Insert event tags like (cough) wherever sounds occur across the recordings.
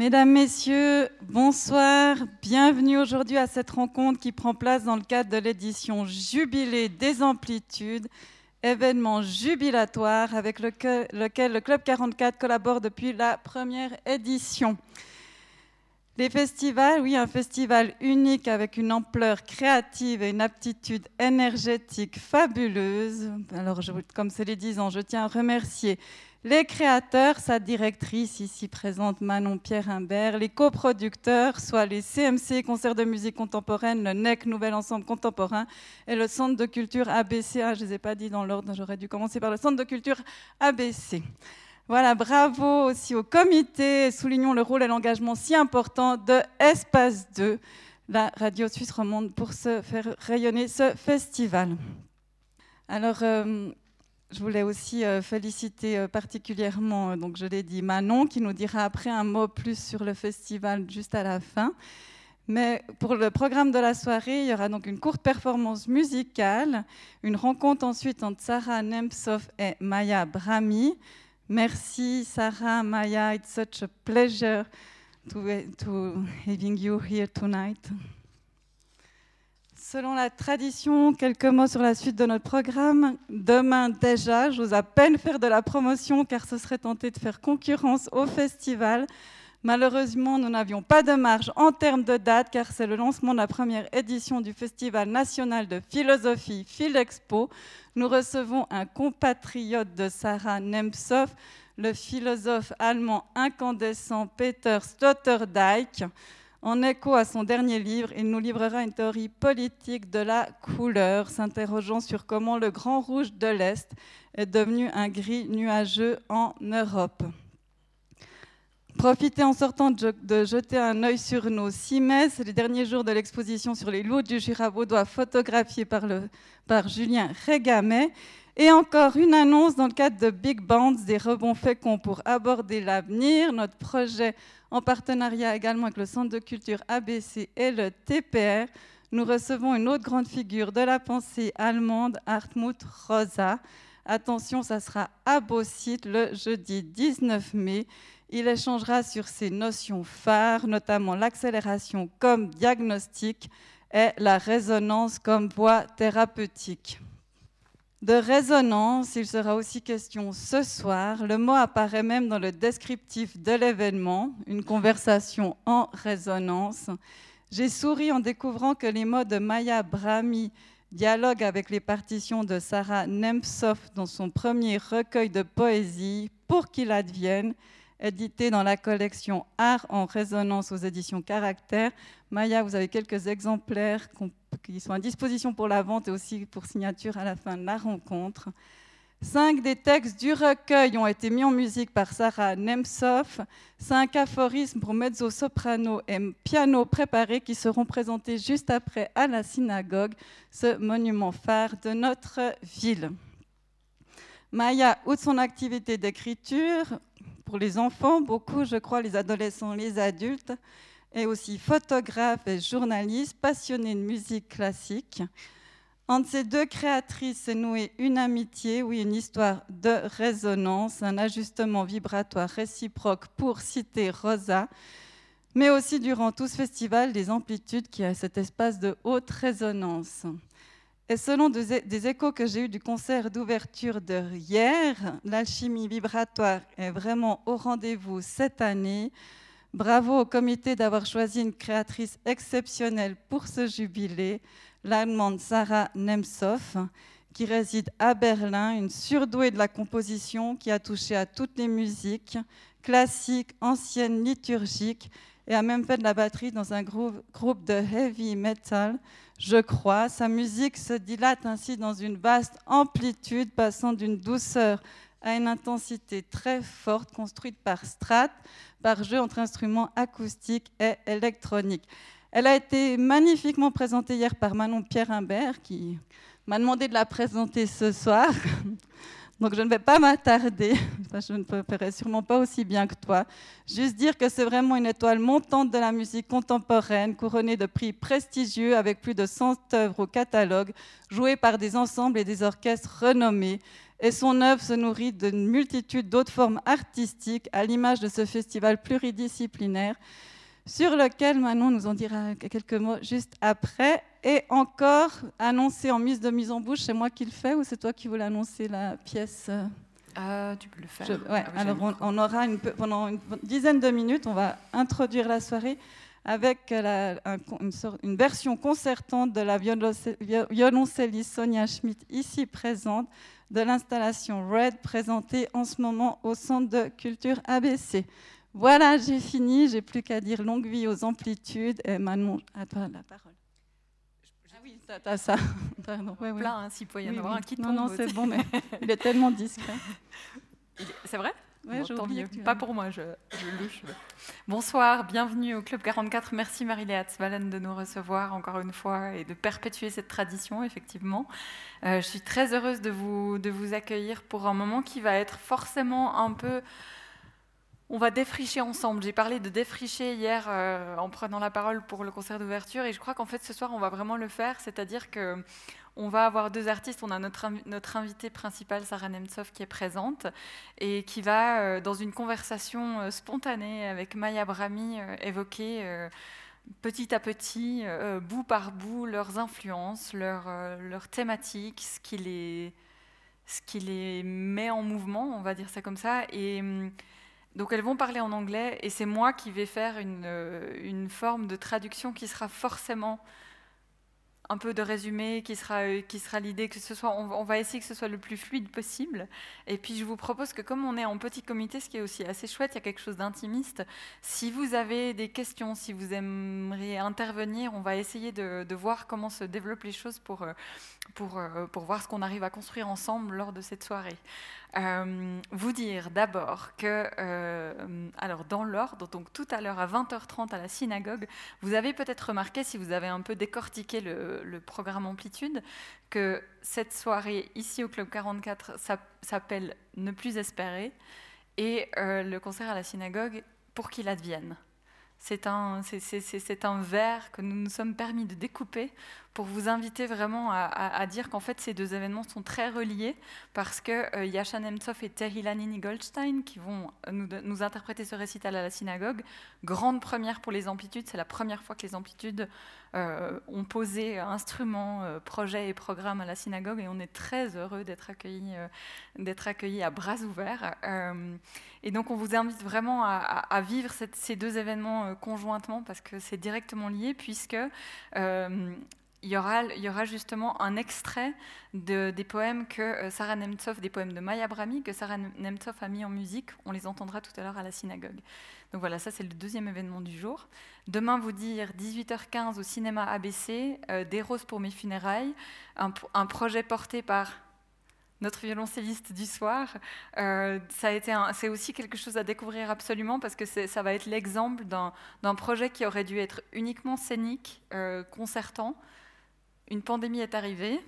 Mesdames, Messieurs, bonsoir. Bienvenue aujourd'hui à cette rencontre qui prend place dans le cadre de l'édition Jubilé des Amplitudes, événement jubilatoire avec lequel, le Club 44 collabore depuis la première édition. Les festivals, oui, un festival unique avec une ampleur créative et une aptitude énergétique fabuleuse. Alors, comme c'est les 10 ans, je tiens à remercier les créateurs, sa directrice ici présente Manon Pierre Imbert, les coproducteurs, soit les CMC, Concerts de musique contemporaine, le NEC, Nouvel Ensemble Contemporain, et le Centre de culture ABC. Ah, je ne les ai pas dit dans l'ordre, j'aurais dû commencer par le Centre de culture ABC. Voilà, bravo aussi au comité, soulignons le rôle et l'engagement si important de Espace 2, la radio suisse romande, pour se faire rayonner ce festival. Alors, euh, je voulais aussi euh, féliciter euh, particulièrement, euh, donc je l'ai dit, Manon, qui nous dira après un mot plus sur le festival juste à la fin. Mais pour le programme de la soirée, il y aura donc une courte performance musicale, une rencontre ensuite entre Sarah Nemtsov et Maya Brahmi. Merci Sarah, Maya, it's such a pleasure to, to having you here tonight. Selon la tradition, quelques mots sur la suite de notre programme. Demain déjà, j'ose à peine faire de la promotion car ce serait tenter de faire concurrence au festival. Malheureusement, nous n'avions pas de marge en termes de date car c'est le lancement de la première édition du Festival national de philosophie Philexpo. Nous recevons un compatriote de Sarah Nemtsov, le philosophe allemand incandescent Peter Sloterdijk. En écho à son dernier livre, il nous livrera une théorie politique de la couleur, s'interrogeant sur comment le grand rouge de l'Est est devenu un gris nuageux en Europe. Profitez en sortant de jeter un œil sur nos cimets, c'est les derniers jours de l'exposition sur les loups du Jura vaudois photographiée par, par Julien Régamet. Et encore une annonce dans le cadre de Big Bands, des rebonds féconds pour aborder l'avenir. Notre projet en partenariat également avec le Centre de culture ABC et le TPR, nous recevons une autre grande figure de la pensée allemande, Hartmut Rosa. Attention, ça sera à Beausite le jeudi 19 mai. Il échangera sur ses notions phares, notamment l'accélération comme diagnostic et la résonance comme voie thérapeutique de résonance, il sera aussi question ce soir. Le mot apparaît même dans le descriptif de l'événement, une conversation en résonance. J'ai souri en découvrant que les mots de Maya Brahmi dialoguent avec les partitions de Sarah Nemtsov dans son premier recueil de poésie, Pour qu'il advienne, édité dans la collection Art en résonance aux éditions Caractère. Maya, vous avez quelques exemplaires qui sont à disposition pour la vente et aussi pour signature à la fin de la rencontre. Cinq des textes du recueil ont été mis en musique par Sarah Nemtsov. Cinq aphorismes pour mezzo-soprano et piano préparé qui seront présentés juste après à la synagogue, ce monument phare de notre ville. Maya, outre son activité d'écriture, pour les enfants, beaucoup, je crois, les adolescents, les adultes, et aussi photographe et journaliste, passionné de musique classique. Entre ces deux créatrices s'est nouée une amitié, oui, une histoire de résonance, un ajustement vibratoire réciproque pour citer Rosa, mais aussi durant tout ce festival des amplitudes qui a cet espace de haute résonance. Et selon des échos que j'ai eus du concert d'ouverture de hier, l'alchimie vibratoire est vraiment au rendez-vous cette année. Bravo au comité d'avoir choisi une créatrice exceptionnelle pour ce jubilé, l'allemande Sarah Nemtsov, qui réside à Berlin, une surdouée de la composition qui a touché à toutes les musiques, classiques, anciennes, liturgiques, et a même fait de la batterie dans un groupe de heavy metal je crois. Sa musique se dilate ainsi dans une vaste amplitude, passant d'une douceur à une intensité très forte, construite par strat, par jeu entre instruments acoustiques et électroniques. Elle a été magnifiquement présentée hier par Manon Pierre Imbert, qui m'a demandé de la présenter ce soir. Donc je ne vais pas m'attarder, (laughs) je ne ferai sûrement pas aussi bien que toi. Juste dire que c'est vraiment une étoile montante de la musique contemporaine, couronnée de prix prestigieux avec plus de 100 œuvres au catalogue, jouées par des ensembles et des orchestres renommés. et son œuvre se nourrit d'une multitude d'autres formes artistiques, à l'image de ce festival pluridisciplinaire, sur lequel Manon nous en dira quelques mots juste après. Et encore annoncé en mise de mise en bouche, c'est moi qui le fais ou c'est toi qui voulais annoncer la pièce euh, tu peux le faire. ouais, ah alors on, aura une, pendant une dizaine de minutes, on va introduire la soirée avec une, version concertante de la violoncelliste Sonia Schmidt, ici présente, de l'installation Red présentée en ce moment au Centre de culture ABC. Voilà, j'ai fini, j'ai plus qu'à dire longue vie aux amplitudes. Et Manon, à toi la parole. Ah oui, t'as ça. (laughs) Pardon. Ouais, Plein, hein, s'il peut y en avoir un qui tombe. Non, non, c'est bon, mais il est tellement discret. (laughs) C'est vrai? Ouais, bon, Pas pour moi, je, je louche. Bonsoir, bienvenue au Club 44. Merci Marie-Léa Tzvalen de nous recevoir encore une fois et de perpétuer cette tradition, effectivement. Euh, je suis très heureuse de vous, de vous accueillir pour un moment qui va être forcément un peu on va défricher ensemble. J'ai parlé de défricher hier euh, en prenant la parole pour le concert d'ouverture et je crois qu'en fait ce soir on va vraiment le faire, c'est-à-dire que on va avoir deux artistes. On a notre, notre invitée principale, Sarah Nemtsov, qui est présente et qui va, euh, dans une conversation euh, spontanée avec Maya Brami, évoquer petit à petit, bout par bout, leurs influences, leurs, thématiques, ce qui, les, ce qui les met en mouvement, on va dire ça comme ça. Et hum, donc elles vont parler en anglais et c'est moi qui vais faire une, euh, une, forme de traduction qui sera forcément un peu de résumé, qui sera, euh, qui sera l'idée que ce soit, on, va essayer que ce soit le plus fluide possible. Et puis je vous propose que comme on est en petit comité, ce qui est aussi assez chouette, il y a quelque chose d'intimiste. Si vous avez des questions, si vous aimeriez intervenir, on va essayer de, de voir comment se développent les choses pour, euh, pour, pour voir ce qu'on arrive à construire ensemble lors de cette soirée. Euh, vous dire d'abord que, euh, alors dans l'ordre, donc tout à l'heure à 20h30 à la synagogue, vous avez peut-être remarqué, si vous avez un peu décortiqué le, programme Amplitude, que cette soirée ici au Club 44 s'appelle Ne plus espérer et euh, le concert à la synagogue pour qu'il advienne. C'est, un verre que nous nous sommes permis de découper pour vous inviter vraiment à, dire qu'en fait ces deux événements sont très reliés parce que euh, Yasha Nemtsov et Tehilanini Goldstein qui vont euh, nous, interpréter ce récital à la synagogue. Grande première pour les amplitudes, c'est la première fois que les amplitudes euh, ont posé instruments, projets et programmes à la synagogue et on est très heureux d'être accueillis, d'être accueillis à bras ouverts. et donc on vous invite vraiment à, vivre ces deux événements conjointement parce que c'est directement lié puisque il y, aura, justement un extrait de, des poèmes que euh, Sarah Nemtsov, des poèmes de Maya Brami, que Sarah Nemtsov a mis en musique. On les entendra tout à l'heure à la synagogue. Donc voilà, ça c'est le deuxième événement du jour. Demain, vous dire 18h15 au cinéma ABC, euh, Des roses pour mes funérailles, un, projet porté par notre violoncelliste du soir. Euh, c'est aussi quelque chose à découvrir absolument parce que ça va être l'exemple d'un projet qui aurait dû être uniquement scénique, concertant, une pandémie est arrivée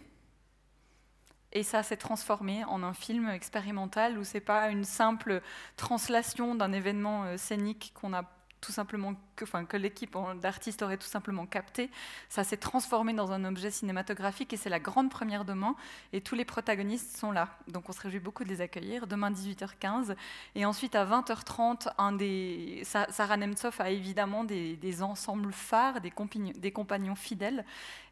et ça s'est transformé en un film expérimental où c'est pas une simple translation d'un événement euh, scénique qu'on a tout simplement que, l'équipe d'artistes aurait tout simplement capté. Ça s'est transformé dans un objet cinématographique et c'est la grande première demain. Et tous les protagonistes sont là. Donc on se réjouit beaucoup de les accueillir. Demain 18h15. Et ensuite à 20h30, un des... Sarah Nemtsov a évidemment des, ensembles phares, des, compagnons, fidèles.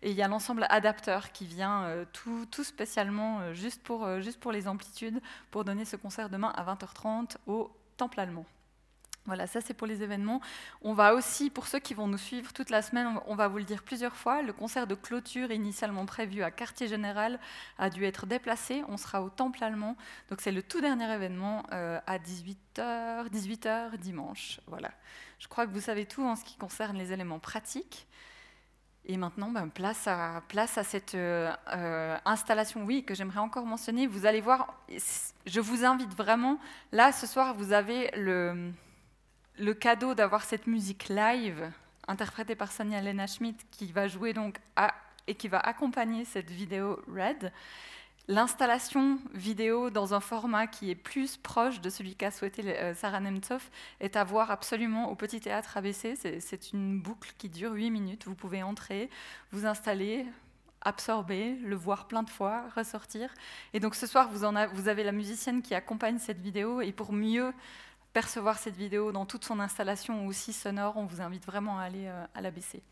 Et il y a l'ensemble adapteur qui vient euh, tout, tout, spécialement euh, juste, pour, euh, juste pour les amplitudes pour donner ce concert demain à 20h30 au Temple allemand. Voilà, ça c'est pour les événements. On va aussi, pour ceux qui vont nous suivre toute la semaine, on va vous le dire plusieurs fois, le concert de clôture initialement prévu à Quartier Général a dû être déplacé. On sera au Temple Allemand. Donc c'est le tout dernier événement euh, à 18h, 18h dimanche. Voilà. Je crois que vous savez tout en ce qui concerne les éléments pratiques. Et maintenant, ben, place, à, cette euh, euh, installation, oui, que j'aimerais encore mentionner. Vous allez voir, je vous invite vraiment, là, ce soir, vous avez le, le cadeau d'avoir cette musique live interprétée par Sonia Lena Schmidt qui va jouer donc et qui va accompagner cette vidéo Red. L'installation vidéo dans un format qui est plus proche de celui qu'a souhaité euh, Sarah Nemtsov est à voir absolument au Petit Théâtre ABC. C'est une boucle qui dure 8 minutes. Vous pouvez entrer, vous installer, absorber, le voir plein de fois, ressortir. Et donc ce soir, vous, en vous avez la musicienne qui accompagne cette vidéo. Et pour mieux percevoir cette vidéo dans toute son installation aussi sonore, on vous invite vraiment à aller euh, à la baisser.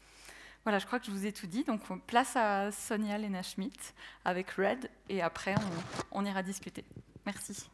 Voilà, je crois que je vous ai tout dit. Donc place à Sonia Lena Schmidt avec Red. Et après, on ira discuter. Merci.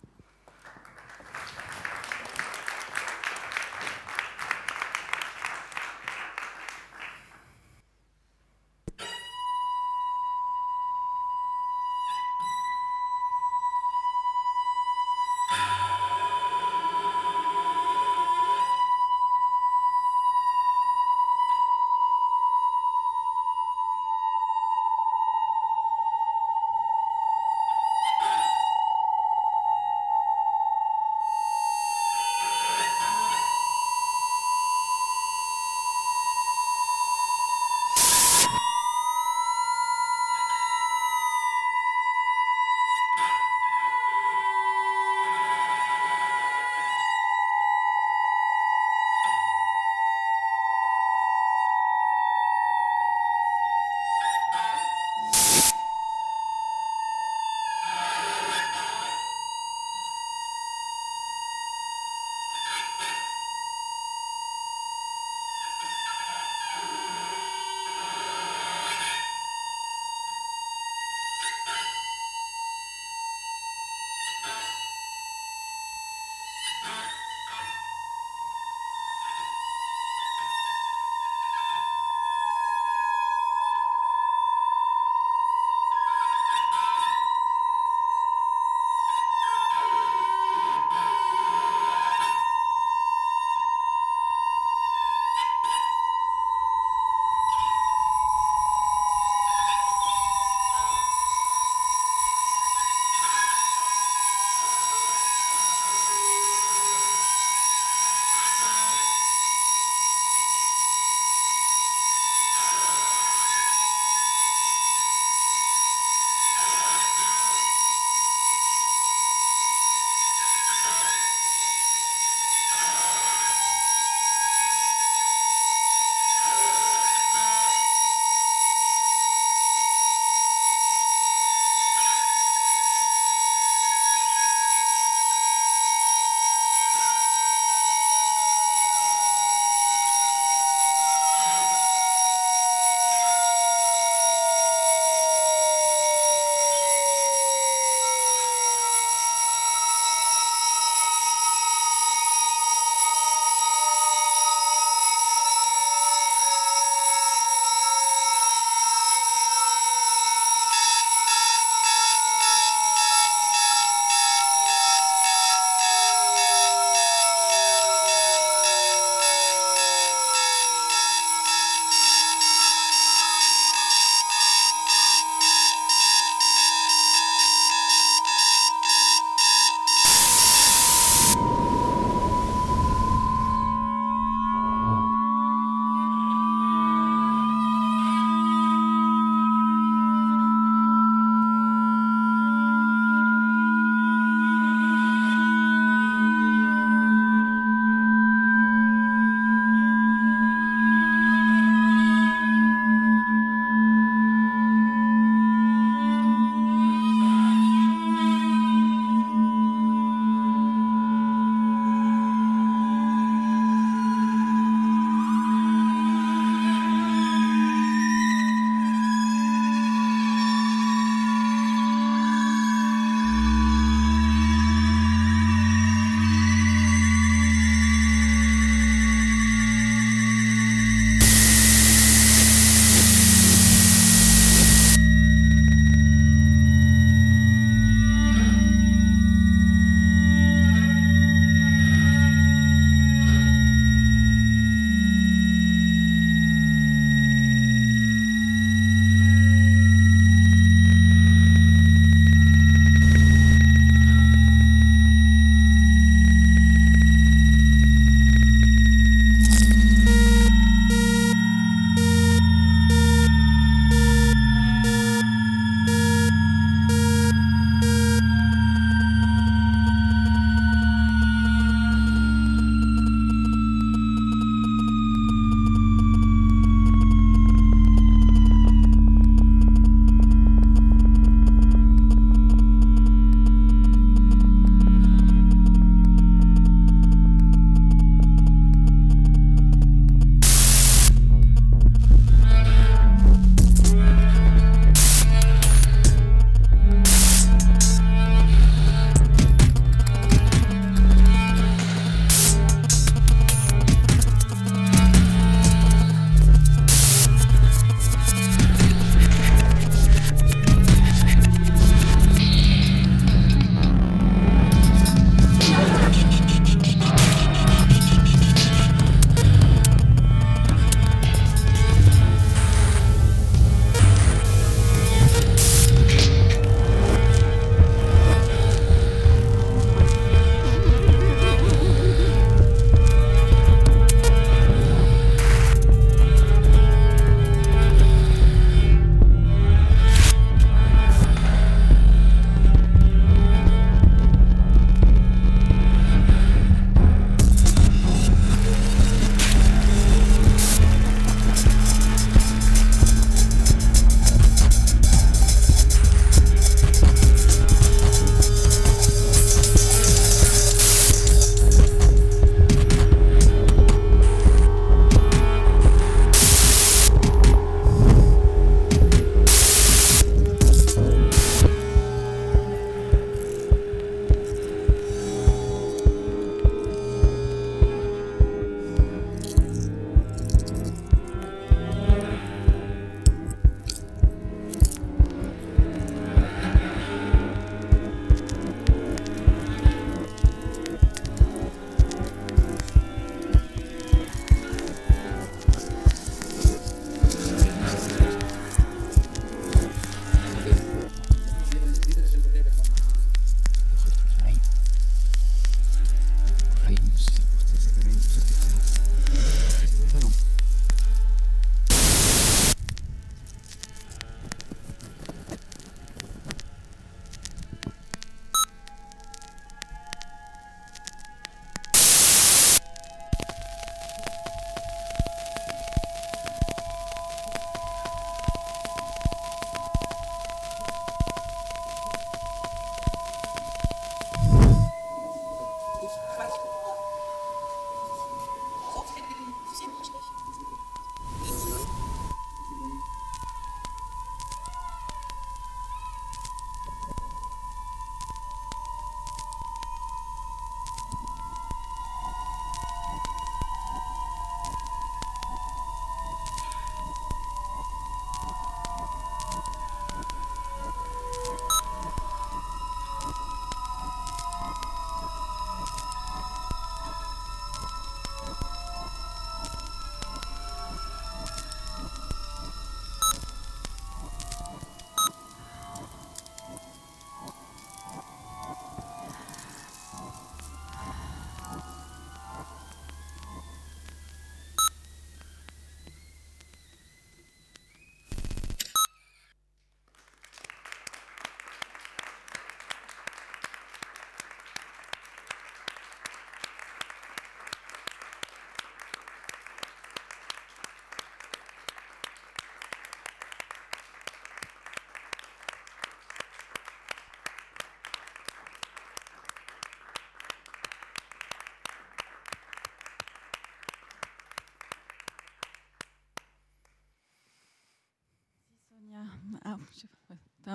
Je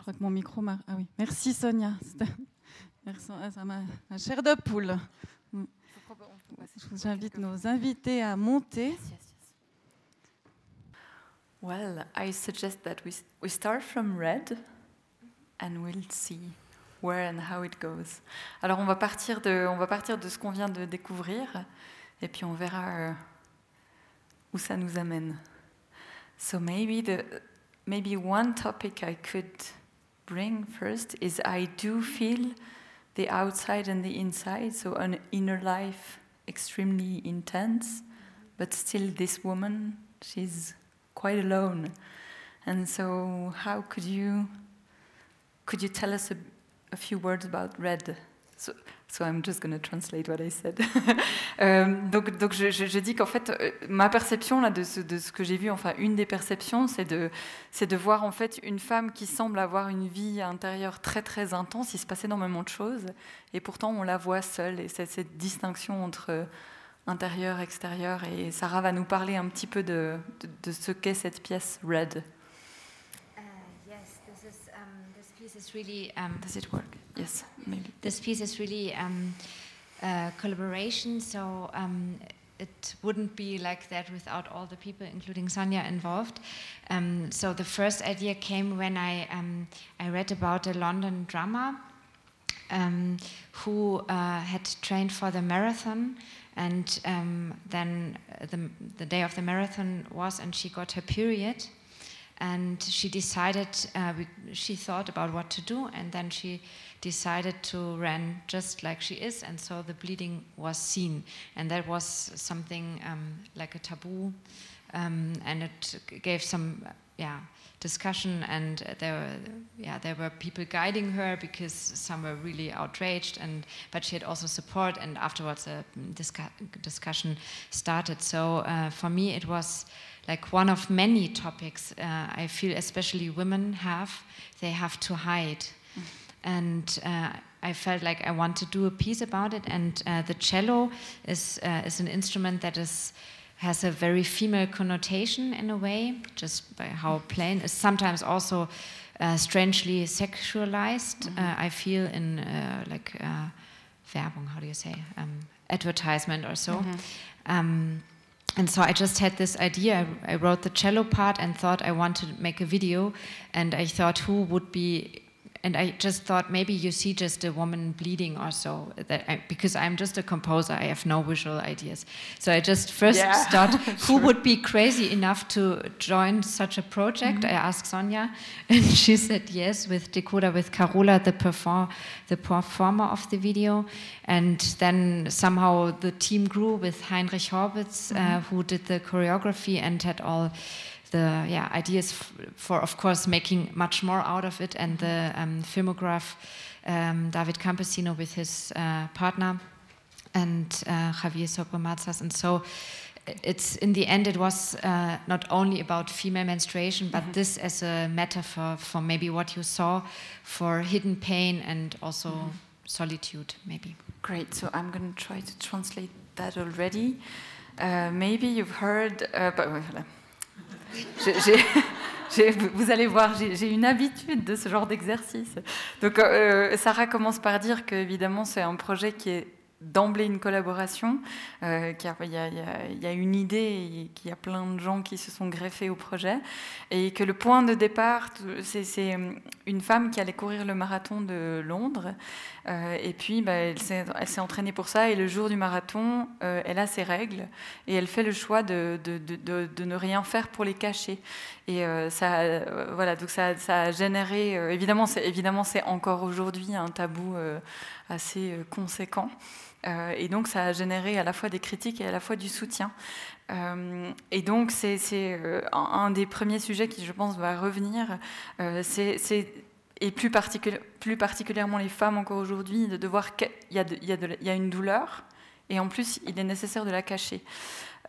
crois que mon micro m'a. Ah oui, merci Sonia. Merci, ça m'a ma chair de poule. J'invite nos invités à monter. Well, I suggest that we, we start from red and we'll see where and how it goes. Alors on va partir de, on va partir de ce qu'on vient de découvrir et puis on verra euh, où ça nous amène. So maybe the maybe one topic I could bring first is I do feel the outside and the inside, so an inner life extremely intense, but still this woman, she's quite alone. And so how could you could you tell us a, a few words about red? So, so I'm just going to translate what I said. (laughs) euh, donc, je, dis qu'en fait, euh, ma perception là de ce, que j'ai vu, enfin une des perceptions, c'est de, voir en fait une femme qui semble avoir une vie intérieure très très intense. Il se passe énormément de choses, et pourtant on la voit seule. Et c'est cette distinction entre intérieur, extérieur. Et Sarah va nous parler un petit peu de ce qu'est cette pièce Red. Is really. Um, Does it work? Yes, maybe. This piece is really um, collaboration, so um, it wouldn't be like that without all the people, including Sonia, involved. Um, so the first idea came when I um, I read about a London drummer um, who uh, had trained for the marathon. And then the, the day of the marathon was, and she got her period and she decided uh, she thought about what to do and then she decided to run just like she is and so the bleeding was seen. And that was something um, like a taboo um, and it gave some yeah discussion. And there were yeah there were people guiding her because some were really outraged and but she had also support and afterwards a discu discussion started. So uh, for me it was like one of many topics uh, I feel especially women have, they have to hide. Mm. And uh, I felt like I want to do a piece about it. And uh, the cello is, uh, is an instrument that is has a very female connotation in a way, just by how plain. It's sometimes also uh, strangely sexualized. Mm. I feel in like Werbung, how do you say, um, advertisement or so. Mm -hmm. um, and so I just had this idea. I, wrote the cello part and thought I want to make a video. And I thought who would be and I just thought maybe you see just a woman bleeding or so that I, because I'm just a composer I have no visual ideas so I just first yeah. thought (laughs) who would be crazy enough to join such a project mm -hmm. I asked Sonia (laughs) and she said yes with Decoder with Carola the perform the performer of the video and then somehow the team grew with Heinrich Horwitz mm -hmm. uh, mm-hmm. who did the choreography and had all the yeah, ideas for, of course, making much more out of it, and the um, filmograph um, David Campesino with his uh, partner and uh, Javier Sobremazas. And so it's in the end, it was uh, not only about female menstruation, but mm -hmm. this as a metaphor for maybe what you saw for hidden pain and also mm -hmm. solitude, maybe. Great. So I'm going to try to translate that already. Uh, maybe you've heard, uh, but (laughs) vous allez voir, j'ai une habitude de ce genre d'exercice. Donc, euh, Sarah commence par dire qu'évidemment, c'est un projet qui est d'emblée une collaboration, euh, il, y a, une idée qu'il y a plein de gens qui se sont greffés au projet, et que le point de départ, c'est euh, une femme qui allait courir le marathon de Londres, euh, et puis bah, elle s'est entraînée pour ça, et le jour du marathon, euh, elle a ses règles, et elle fait le choix de, ne rien faire pour les cacher. Et euh, ça, voilà, donc ça, ça a généré, évidemment, c'est encore aujourd'hui un tabou assez conséquent. Et donc, ça a généré à la fois des critiques et à la fois du soutien. Euh, et donc, c'est euh, un, des premiers sujets qui, je pense, va revenir. c'est et plus, particulièrement les femmes encore aujourd'hui, de, voir qu'il y, a une douleur, et en plus, il est nécessaire de la cacher.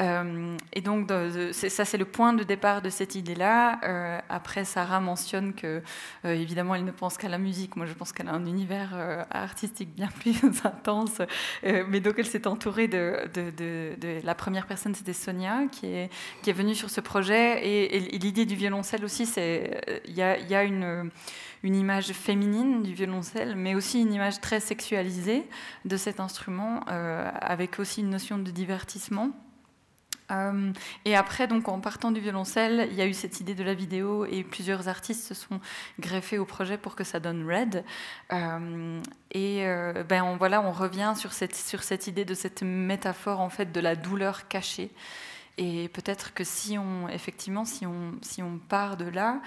Euh, et donc, ça, c'est le point de départ de cette idée-là. Euh, après, Sarah mentionne que, euh, évidemment, elle ne pense qu'à la musique. Moi, je pense qu'elle a un univers artistique bien (laughs) plus intense. mais donc, elle s'est entourée de, La première personne, c'était Sonia, qui est, venue sur ce projet. Et, l'idée du violoncelle aussi, c'est. Il y a, une image féminine du violoncelle, mais aussi une image très sexualisée de cet instrument, avec aussi une notion de divertissement. Euh, et après, donc, en partant du violoncelle, il y a eu cette idée de la vidéo et plusieurs artistes se sont greffés au projet pour que ça donne Red. Euh, et euh, ben, on, voilà, on revient sur cette, sur cette idée de cette métaphore en fait de la douleur cachée. Et peut-être que si on, effectivement, si on, si on part de là,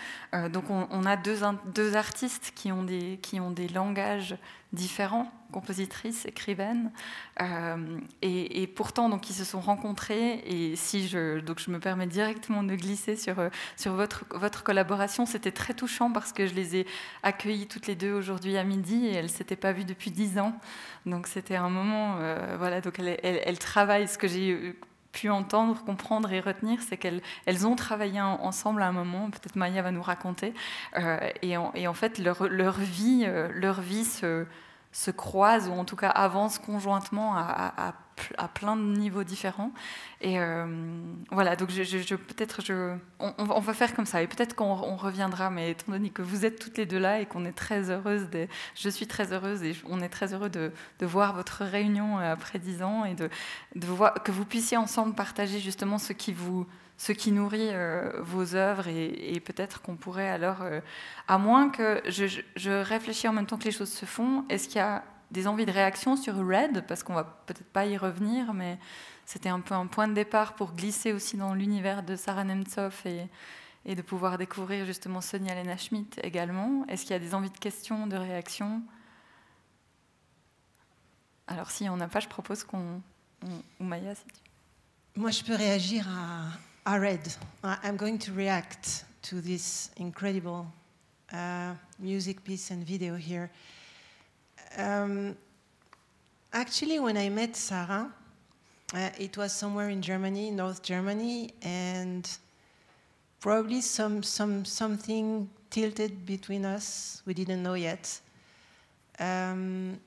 donc on, a deux, deux artistes qui ont des, qui ont des langages différents, compositrices, écrivaines, euh, et, pourtant donc ils se sont rencontrés. Et si je donc je me permets directement de glisser sur euh, sur votre votre collaboration, c'était très touchant parce que je les ai accueillies toutes les deux aujourd'hui à midi et elles s'étaient pas vues depuis dix ans. Donc c'était un moment, euh, voilà. Donc elles, elles, travaillent. Ce que j'ai pu entendre, comprendre et retenir, c'est qu'elles elles ont travaillé ensemble à un moment, peut-être Maya va nous raconter, et, en, et, en, fait leur, vie, leur vie se, se croisent ou en tout cas avancent conjointement à, à, plein de niveaux différents. Et euh, voilà, donc je, peut-être je, on, va faire comme ça et peut-être qu'on reviendra, mais étant donné que vous êtes toutes les deux là et qu'on est très heureuse, de, je suis très heureuse et on est très heureux de, de voir votre réunion euh, après dix ans et de, de voir que vous puissiez ensemble partager justement ce qui vous ce qui nourrit euh, vos œuvres et, peut-être qu'on pourrait alors, à moins que je, réfléchis en même temps que les choses se font, est-ce qu'il y a des envies de réaction sur Red Parce qu'on va peut-être pas y revenir, mais c'était un peu un point de départ pour glisser aussi dans l'univers de Sarah Nemtsov et, de pouvoir découvrir justement Sonia Lena Schmidt également. Est-ce qu'il y a des envies de questions, de réactions Alors si on n'a pas, je propose qu'on... Ou Maya, si tu... Moi, je peux réagir à, I read. I'm going to react to this incredible uh, music piece and video here. Um, actually, when I met Sarah, uh, it was somewhere in Germany, North Germany, and probably some, some, something tilted between us. We didn't know yet. Um,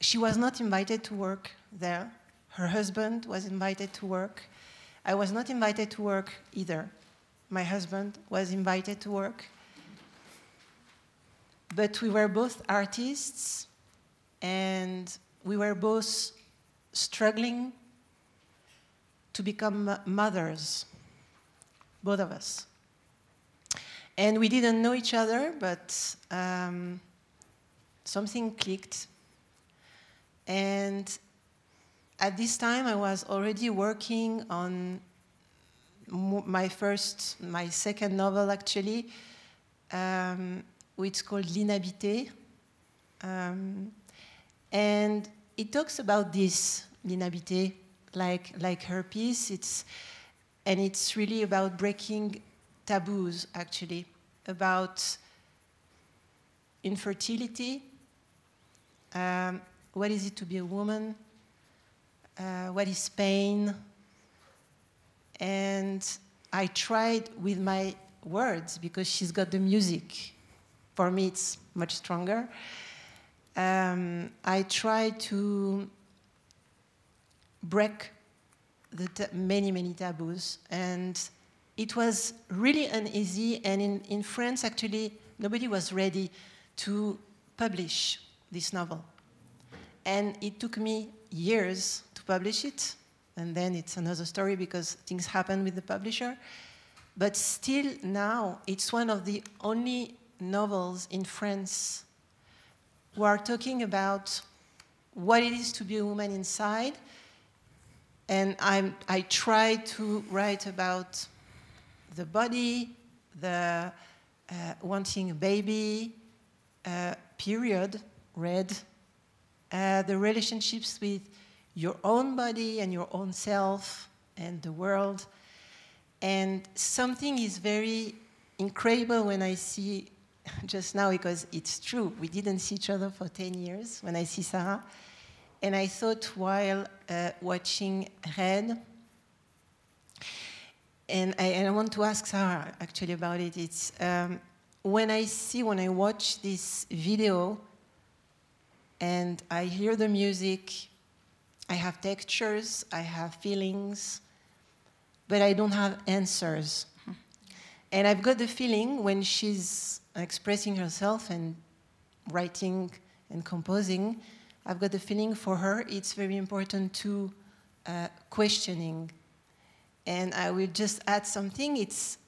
she was not invited to work there. Her husband was invited to work. I was not invited to work either. My husband was invited to work. But we were both artists and we were both struggling to become mothers, both of us. And we didn't know each other, but um, something clicked. And at this time, I was already working on my first, my second novel actually, um, which is called L'inhabité. Um, and it talks about this, L'inhabité, like, like her piece. It's, and it's really about breaking taboos, actually, about infertility. Um, what is it to be a woman? uh, what is pain. And I tried with my words because she's got the music. For me, it's much stronger. Um, I tried to break the many, many taboos. And it was really uneasy. And in, in France, actually, nobody was ready to publish this novel. And it took me years to publish it, and then it's another story because things happen with the publisher. But still, now it's one of the only novels in France who are talking about what it is to be a woman inside. And I'm, I try to write about the body, the uh, wanting a baby, uh, period, red, uh, the relationships with your own body and your own self and the world. And something is very incredible when I see (laughs) just now because it's true. We didn't see each other for 10 years when I see Sarah. And I thought while uh, watching Red and I, and I want to ask Sarah actually about it. It's um, when I see, when I watch this video and I hear the music, I have textures, I have feelings, but I don't have answers. And I've got the feeling when she's expressing herself and writing and composing, I've got the feeling for her it's very important to uh, questioning. And I will just add something. It's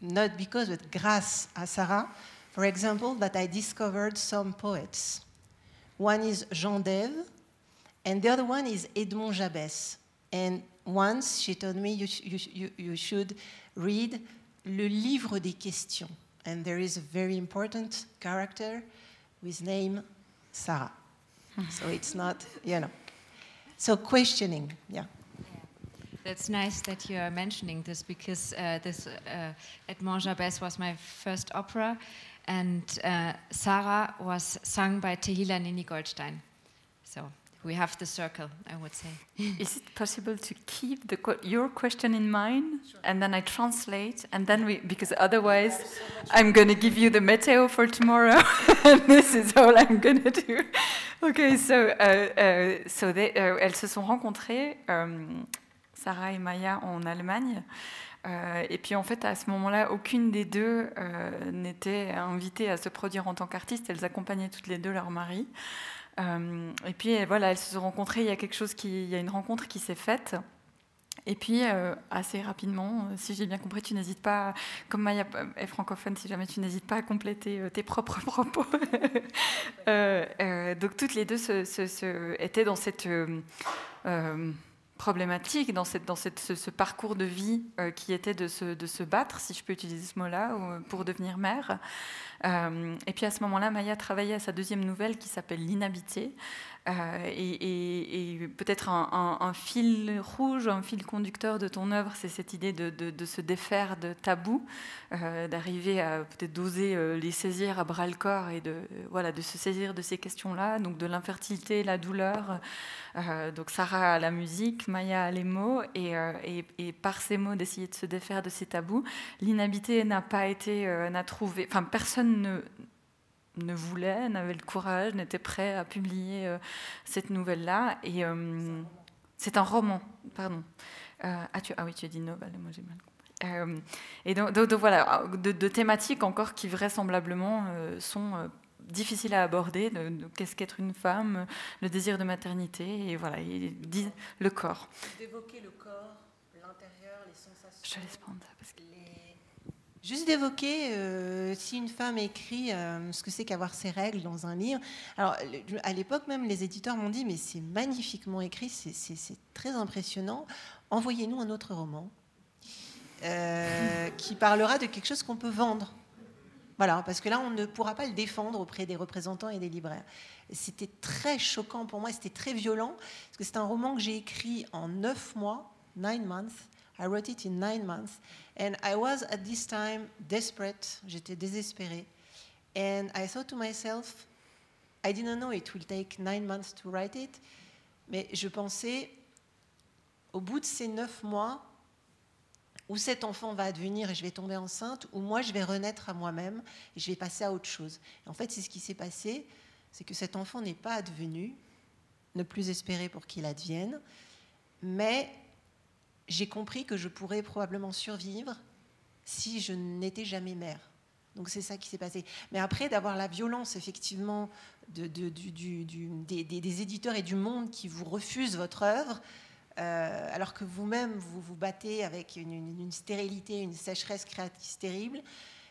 not because, but grâce à Sarah, for example, that I discovered some poets. One is Jean Dève, and the other one is Edmond Jabès. And once she told me you, you, you should read Le Livre des Questions. And there is a very important character with name Sarah. (laughs) so it's not, you know. So questioning, yeah. That's nice that you are mentioning this because uh, this uh, Edmond Jabès was my first opera, and uh, Sarah was sung by Tehila Nini Goldstein. So we have the circle, I would say. (laughs) Is it possible to keep the your question in mind? Sure. and then I translate and then we because otherwise I'm going to give you the meteo for tomorrow (laughs) and this is all I'm going to do. (laughs) Okay, so uh, uh, so they, uh, elles se sont rencontrées. Um, Sarah et Maya en Allemagne. Euh, et puis en fait, à ce moment-là, aucune des deux euh, n'était invitée à se produire en tant qu'artiste. Elles accompagnaient toutes les deux leur mari. Euh, et puis voilà, elles se sont rencontrées. Il y a quelque chose il y a une rencontre qui s'est faite. Et puis, assez rapidement, si j'ai bien compris, tu n'hésites pas, comme Maya est francophone, si jamais tu n'hésites pas à compléter tes propres (laughs) propos. donc, toutes les deux étaient dans cette problématique dans, cette, dans cette, ce, parcours de vie euh, qui était de se, de se, battre, si je peux utiliser ce mot-là, pour devenir mère. Euh, et puis à ce moment-là, Maya travaillait à sa deuxième nouvelle qui s'appelle L'inhabité, euh, et, peut-être un, fil rouge, un fil conducteur de ton œuvre, c'est cette idée de, se défaire de tabous, euh, d'arriver à peut-être d'oser euh, les saisir à bras le corps et de, voilà, de se saisir de ces questions-là, donc de l'infertilité, la douleur. donc Sarah à la musique, Maya à les mots, et, et par ces mots d'essayer de se défaire de ces tabous. L'inhabité n'a pas été, n'a trouvé, enfin personne ne ne voulait, n'avait le courage, n'était prêt à publier euh, cette nouvelle-là. Et euh, c'est un roman, pardon. Euh, ah, tu, ah, oui, tu as dit nouvelle, moi j'ai mal compris. et donc, voilà, de, thématiques encore qui vraisemblablement sont difficiles à aborder. Qu'est-ce qu'être une femme, le désir de maternité, et voilà, le corps. D'évoquer le corps, l'intérieur, les sensations. Je laisse prendre ça parce que. Juste d'évoquer, euh, si une femme écrit euh, ce que c'est qu'avoir ses règles dans un livre. Alors, à l'époque même, les éditeurs m'ont dit, mais c'est magnifiquement écrit, c'est très impressionnant. Envoyez-nous un autre roman euh, (laughs) qui parlera de quelque chose qu'on peut vendre. Voilà, parce que là, on ne pourra pas le défendre auprès des représentants et des libraires. C'était très choquant pour moi, c'était très violent, parce que c'est un roman que j'ai écrit en neuf mois, nine months. I wrote it in nine months. And I was at this time desperate, j'étais désespérée. And I thought to myself, I didn't know it will take nine months to write it, mais je pensais, au bout de ces neuf mois, où cet enfant va advenir et je vais tomber enceinte, ou moi je vais renaître à moi-même et je vais passer à autre chose. En fait, c'est ce qui s'est passé, c'est que cet enfant n'est pas advenu, ne plus espérer pour qu'il advienne, mais j'ai compris que je pourrais probablement survivre si je n'étais jamais mère. Donc c'est ça qui s'est passé. Mais après, d'avoir la violence, effectivement, de, des, éditeurs et du monde qui vous refusent votre œuvre, euh, alors que vous-même, vous vous battez avec une, stérilité, une sécheresse créatrice terrible,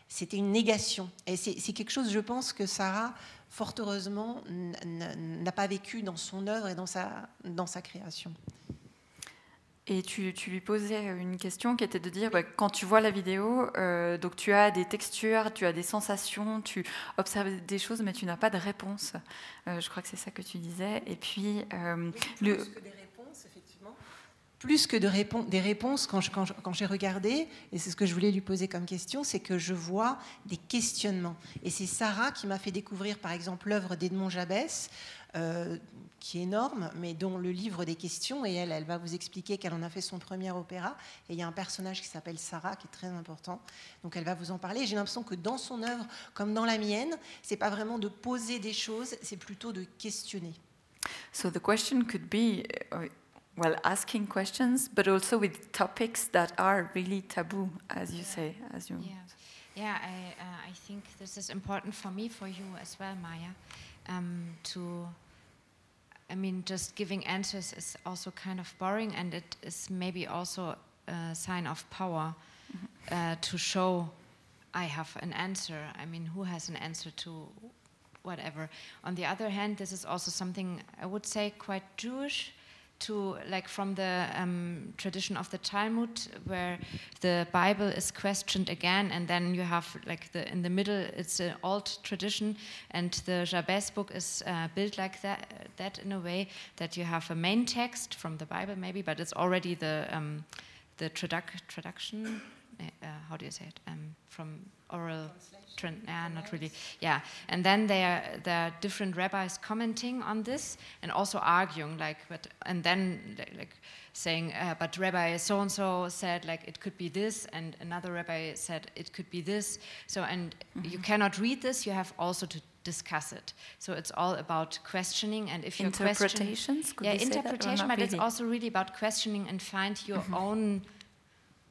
c'était une négation. Et c'est quelque chose, je pense, que Sarah, fort heureusement, n'a pas vécu dans son œuvre et dans sa création. Et tu, lui posais une question qui était de dire, bah, quand tu vois la vidéo, euh, donc tu as des textures, tu as des sensations, tu observes des choses, mais tu n'as pas de réponse. Euh, je crois que c'est ça que tu disais. Et puis, euh, le... Plus que des réponses, effectivement. Plus que de des réponses, quand, quand, j'ai regardé, et c'est ce que je voulais lui poser comme question, c'est que je vois des questionnements. Et c'est Sarah qui m'a fait découvrir, par exemple, l'œuvre d'Edmond Jabès qui est énorme, mais dont le livre des questions, et elle, elle va vous expliquer qu'elle en a fait son premier opéra, et il y a un personnage qui s'appelle Sarah, qui est très important, donc elle va vous en parler. J'ai l'impression que dans son œuvre, comme dans la mienne, c'est pas vraiment de poser des choses, c'est plutôt de questionner. So the question could be, uh, well, asking questions, but also with topics that are really taboo, as you say, as you. Yeah, yeah. I, uh, I think this is important for me, for you as well, Maya, um, to. I mean, just giving answers is also kind of boring, and it is maybe also a sign of power uh, to show I have an answer. I mean, who has an answer to whatever? On the other hand, this is also something I would say quite Jewish to like from the um, tradition of the Talmud, where the Bible is questioned again, and then you have like the in the middle, it's an old tradition, and the Jabez book is uh, built like that, that in a way that you have a main text from the Bible maybe, but it's already the um, the traduc- traduction. Uh, how do you say it? Um, from oral tran- yeah, not really. Yeah, and then there there are different rabbis commenting on this and also arguing, like, but and then like, saying, uh, but Rabbi so and so said like it could be this, and another rabbi said it could be this. So and you cannot read this; you have also to discuss it. So it's all about questioning, and if you question, Interpretations? Could yeah, we say that, or interpretation, but it's also really about questioning and find your own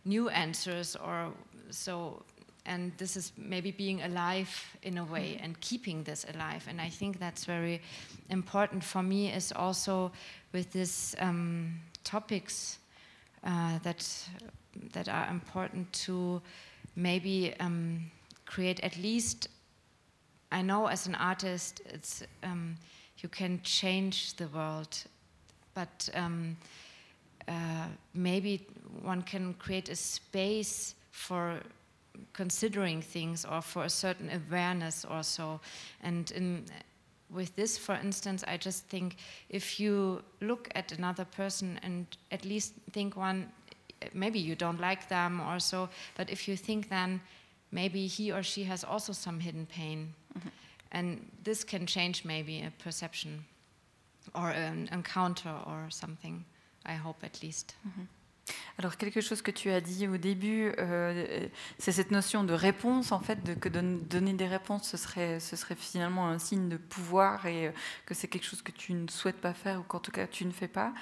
new answers or so and this is maybe being alive in a way and keeping this alive. And i think that's very important for me is also with these um, topics uh, that that are important to maybe um, create at least i know as an artist it's um, you can change the world but um, uh, maybe one can create a space for considering things or for a certain awareness or so. And in, with this, for instance, I just think if you look at another person and at least think one, maybe you don't like them or so, but if you think then maybe he or she has also some hidden pain. Mm-hmm. And this can change maybe a perception or an encounter or something, I hope at least. Mm-hmm. Alors quelque chose que tu as dit au début, euh, c'est cette notion de réponse en fait, de, que don- donner des réponses, ce serait, ce serait finalement un signe de pouvoir et euh, que c'est quelque chose que tu ne souhaites pas faire ou qu'en tout cas tu ne fais pas.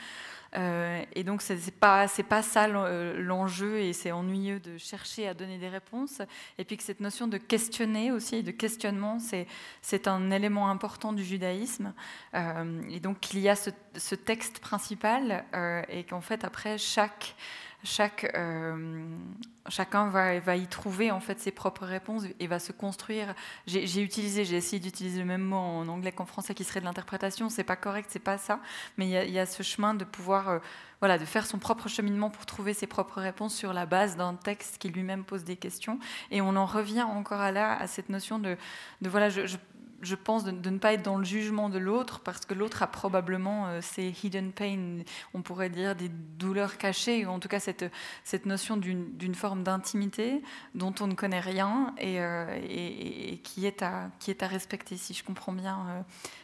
Euh, et donc c'est c'est pas pas ça euh, l'enjeu et c'est ennuyeux de chercher à donner des réponses. Et puis que cette notion de questionner aussi, de questionnement, c'est un élément important du judaïsme. Euh, et donc il y a ce, ce texte principal et qu'en fait après chaque chaque, euh, chacun va, va y trouver en fait ses propres réponses et va se construire. J'ai utilisé, j'ai essayé d'utiliser le même mot en anglais qu'en français qui serait de l'interprétation. C'est pas correct, c'est pas ça. Mais il y a, y a ce chemin de pouvoir, euh, voilà, de faire son propre cheminement pour trouver ses propres réponses sur la base d'un texte qui lui-même pose des questions. Et on en revient encore à là, à cette notion de, de voilà, je pense de, ne pas être dans le jugement de l'autre parce que l'autre a probablement euh, ses hidden pain, on pourrait dire des douleurs cachées, ou en tout cas cette, cette notion d'une forme d'intimité dont on ne connaît rien et, euh, et- qui, est à, qui est à respecter, si je comprends bien, euh,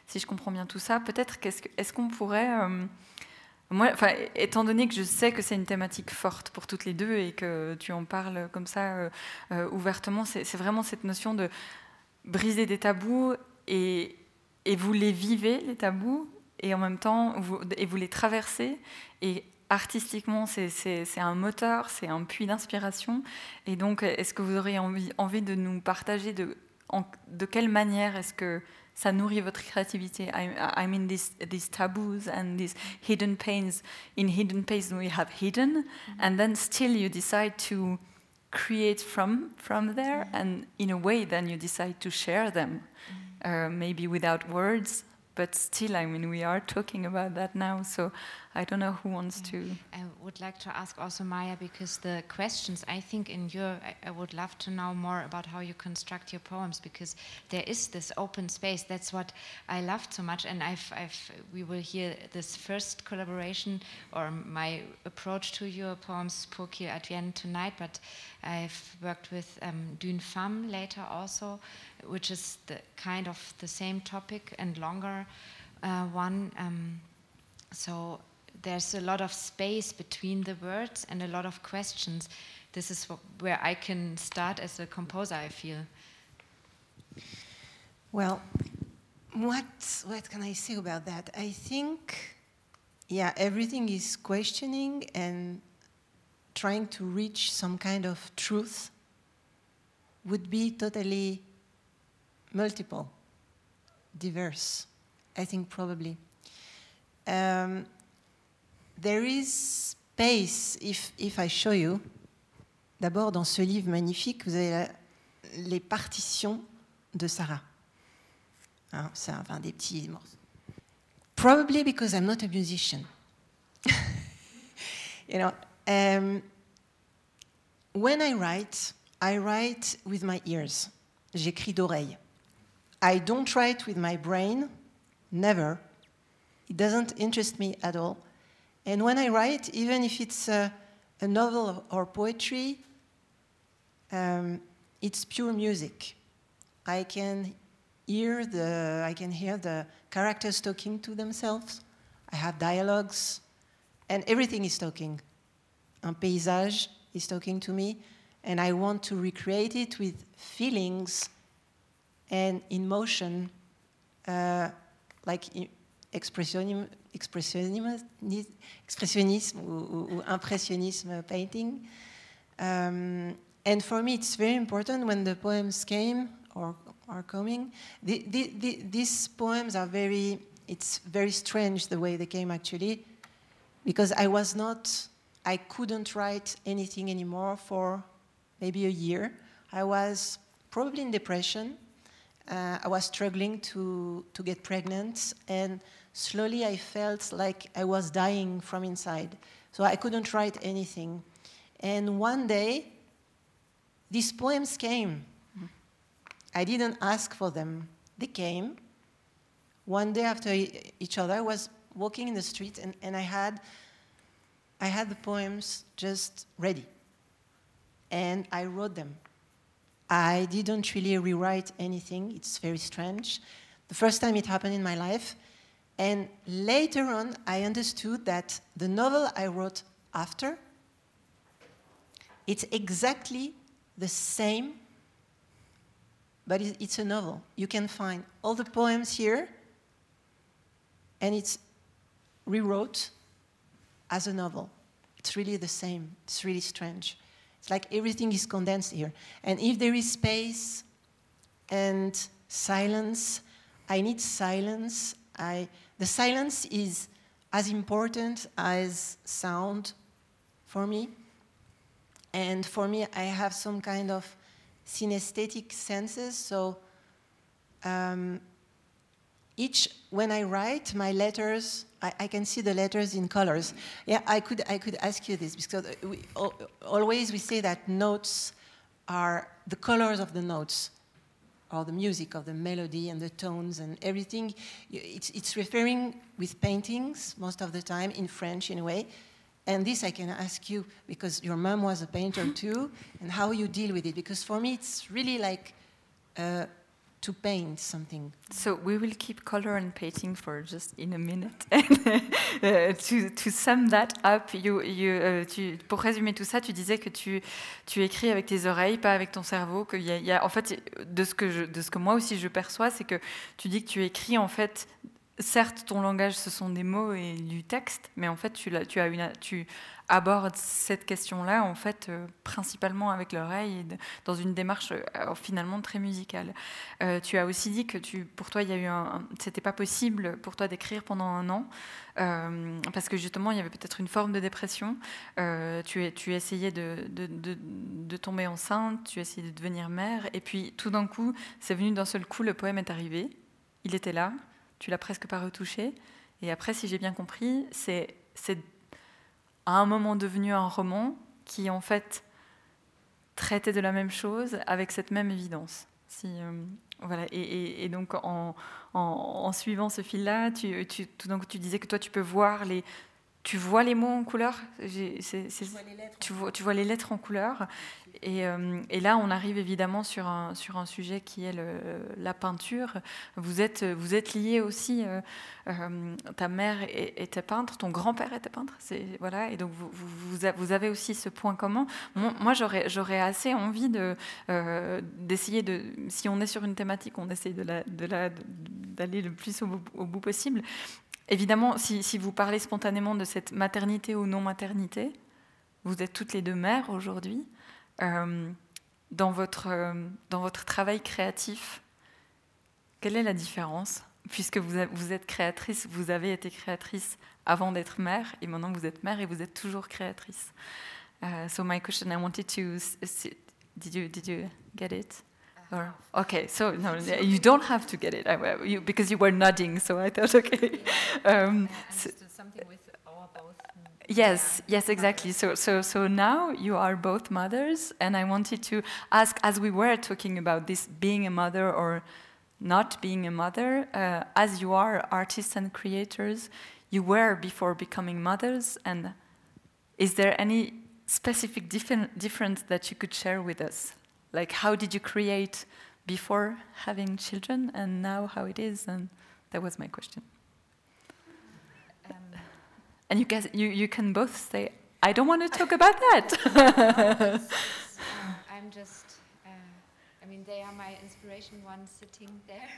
si je comprends bien tout ça. Peut-être qu'est-ce que- est-ce qu'on pourrait... euh, moi, enfin, étant donné que je sais que c'est une thématique forte pour toutes les deux et que tu en parles comme ça ouvertement, c'est vraiment cette notion de briser des tabous et, et vous les vivez, les tabous, et en même temps, vous, et vous les traversez. Et artistiquement, c'est- un moteur, c'est un puits d'inspiration. Et donc, est-ce que vous auriez envie, envie de nous partager de, en- de quelle manière est-ce que ça nourrit votre créativité? I, I mean, these, these taboos and these hidden pains. In hidden pains, we have hidden, and then still you decide to create from from there. And in a way then you decide to share them uh, maybe without words but still i mean we are talking about that now. So i don't know who wants to I would like to ask also Maya because the questions I think in your I, I would love to know more about how you construct your poems because there is this open space. That's what I loved so much, and I've, I've we will hear this first collaboration or my approach to your poems Pokir Advient tonight, but I've worked with um, Dune Femme later also, which is the kind of the same topic and longer uh, one. Um, so there's a lot of space between the words and a lot of questions. This is where I can start as a composer, I feel. Well, what, what can I say about that? I think, yeah, everything is questioning and trying to reach some kind of truth would be totally multiple, diverse, I think probably. Um, there is space, if, if I show you. D'abord, dans ce livre magnifique, vous avez les partitions de Sarah. Hein, c'est enfin des petits morceaux. Probably because I'm not a musician. (laughs) you know, um, when I write, I write with my ears. J'écris d'oreille. I don't write with my brain, never. It doesn't interest me at all. And when I write, even if it's a, a novel or poetry, um, it's pure music. I can hear the I can hear the characters talking to themselves. I have dialogues, and everything is talking. Un paysage is talking to me, and I want to recreate it with feelings and emotion, uh, like expressionism, expressionism, ou, ou, impressionism painting. Um, and for me, it's very important when the poems came or are coming. The, the, the, these poems are very, it's very strange the way they came actually, because I was not, I couldn't write anything anymore for maybe a year. I was probably in depression. Uh, I was struggling to, to get pregnant, and slowly I felt like I was dying from inside. So I couldn't write anything. And one day, these poems came I didn't ask for them. They came. One day after each other, I was walking in the street and, and I, had, I had the poems just ready. And I wrote them. I didn't really rewrite anything. It's very strange. The first time it happened in my life. And later on, I understood that the novel I wrote after, it's exactly the same but it's a novel. You can find all the poems here, and it's rewrote as a novel. It's really the same. It's really strange. It's like everything is condensed here. And if there is space and silence, I need silence. I, the silence is as important as sound for me. And for me, I have some kind of synesthetic senses. So um, each, when I write my letters, I, I, can see the letters in colors. Yeah, I could, I could ask you this because we, always we say that notes are the colors of the notes or the music of the melody and the tones and everything. It's, it's referring with paintings most of the time in French in a way. And this I can ask you because your mom was a painter (laughs) too, and how you deal with it. Because for me, it's really like uh, to paint something. So we will keep color and painting for just in a minute. (laughs) uh, to, to sum that up, you, you, uh, tu, pour résumer tout ça, tu disais que tu, tu écris avec tes oreilles, pas avec ton cerveau. Que y a, y a, en fait, de ce, que je, de ce que moi aussi je perçois, c'est que tu dis que tu écris en fait certes, ton langage, ce sont des mots et du texte, mais en fait, tu, abordes cette question-là, en fait, euh, principalement avec l'oreille dans une démarche euh, finalement très musicale. Euh, tu as aussi dit que pour toi, il y a eu c'était pas possible pour toi d'écrire pendant un an, parce que justement, il y avait peut-être une forme de dépression. tu, essayais de, de, tomber enceinte, tu essayais de devenir mère, et puis tout d'un coup, c'est venu d'un seul coup, le poème est arrivé, il était là tu l'as presque pas retouché. Et après, si j'ai bien compris, c'est à un moment devenu un roman qui, en fait, traitait de la même chose avec cette même évidence. Si, euh, voilà. Et, donc, en, en, suivant ce fil-là, tu, tu, tu disais que toi, tu peux voir les, tu vois les mots en couleur? Tu, vois, tu vois les lettres en couleur. Et, euh, et, là, on arrive évidemment sur un, sur un sujet qui est la peinture. Vous êtes, vous êtes liés aussi. Euh, euh, ta mère était peintre, ton grand-père était peintre. Voilà, et donc vous, vous, vous, avez aussi ce point commun. Moi, j'aurais assez envie d'essayer de, Si on est sur une thématique, on essaye d'aller de d'aller le plus au, au bout possible. Évidemment, si, vous parlez spontanément de cette maternité ou non-maternité, vous êtes toutes les deux mères aujourd'hui. Euh, dans, votre, euh, dans votre travail créatif, quelle est la différence? Puisque vous, vous êtes créatrice, vous avez été créatrice avant d'être mère, et maintenant vous êtes mère et vous êtes toujours créatrice. Uh, so my question, I wanted to, did you, did you get it? Or, okay, so no, you don't have to get it I, you, because you were nodding, so I thought, (laughs) okay. Um, so, yes, yes, exactly. So, so, so now you are both mothers, and I wanted to ask, as we were talking about this being a mother or not being a mother, uh, as you are artists and creators, you were before becoming mothers, and is there any specific difference that you could share with us? Like how did you create before having children and now how it is? And that was my question. Um, and you guys you, you can both say i don't want to talk (laughs) about that. (laughs) I'm just uh, i mean they are my inspiration one sitting there.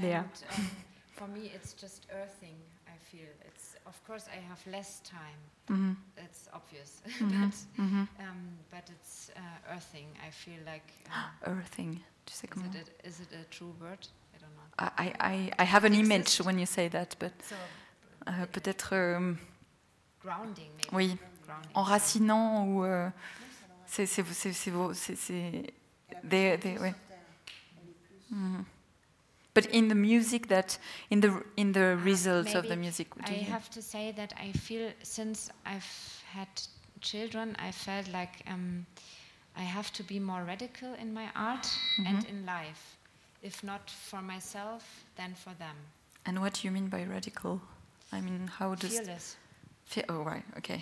Yeah and, um, for me it's just earthing i feel. It's of course i have less time. Mm-hmm. it's obvious (laughs) mm-hmm. but, mm-hmm. Um, but it's uh, earthing. I feel like uh, (gasps) earthing. Is it, a, is it a true word? I don't know. I i, I have an image when you say that but so, uh, peut-être um, grounding maybe. oui. Grounding. enracinant ou euh, c'est c'est c'est c'est c'est des des ouais. Mm-hmm. But in the music that in the in the results of the music i you? have to say that i feel since i've had children i felt like um, i have to be more radical in my art mm -hmm. and in life if not for myself then for them and what do you mean by radical i mean how does fearless fe oh right okay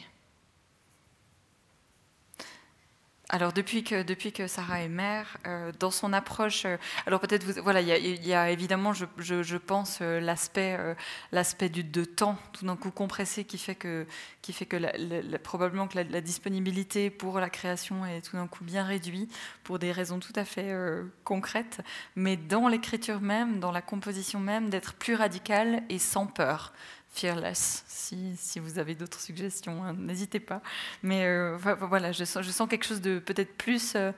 Alors depuis que depuis que Sarah est mère, euh, dans son approche, euh, alors peut-être voilà, il y, a évidemment, je, pense euh, l'aspect du de temps tout d'un coup compressé qui fait que qui fait que probablement que la, disponibilité pour la création est tout d'un coup bien réduite pour des raisons tout à fait concrètes, mais dans l'écriture même, dans la composition même, d'être plus radical et sans peur. Fearless. Si, vous avez d'autres suggestions, hein, n'hésitez pas. Mais euh, voilà, je sens, quelque chose de peut-être plus euh,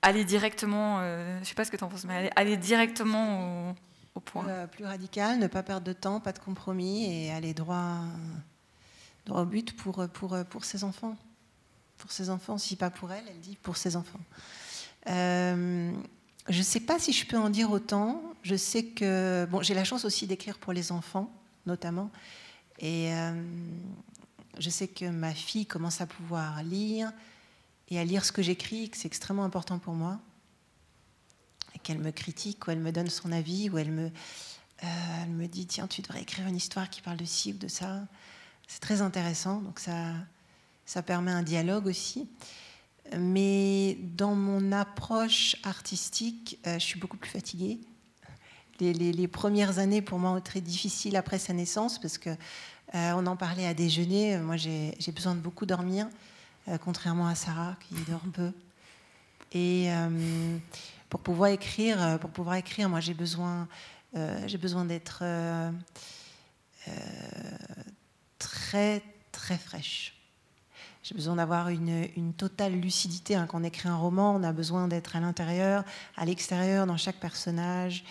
aller directement. Euh, je ne sais pas ce que tu en penses, mais aller, directement au, point. plus radical, ne pas perdre de temps, pas de compromis et aller droit, au but pour ses enfants. Pour ses enfants, si pas pour elle, elle dit pour ses enfants. je ne sais pas si je peux en dire autant. Je sais que bon, j'ai la chance aussi d'écrire pour les enfants notamment. Et euh, je sais que ma fille commence à pouvoir lire et à lire ce que j'écris, que c'est extrêmement important pour moi. Qu'elle me critique ou elle me donne son avis ou elle me, euh, elle me dit tiens, tu devrais écrire une histoire qui parle de ci ou de ça. C'est très intéressant, donc ça, ça permet un dialogue aussi. Mais dans mon approche artistique, euh, je suis beaucoup plus fatiguée les, premières années pour moi très difficiles après sa naissance parce que euh, on en parlait à déjeuner. Moi, j'ai besoin de beaucoup dormir, euh, contrairement à Sarah qui dort peu. Et euh, pour pouvoir écrire, pour pouvoir écrire, moi, j'ai besoin, j'ai besoin d'être très très fraîche. J'ai besoin d'avoir une, une, totale lucidité. Hein. Quand on écrit un roman, on a besoin d'être à l'intérieur, à l'extérieur, dans chaque personnage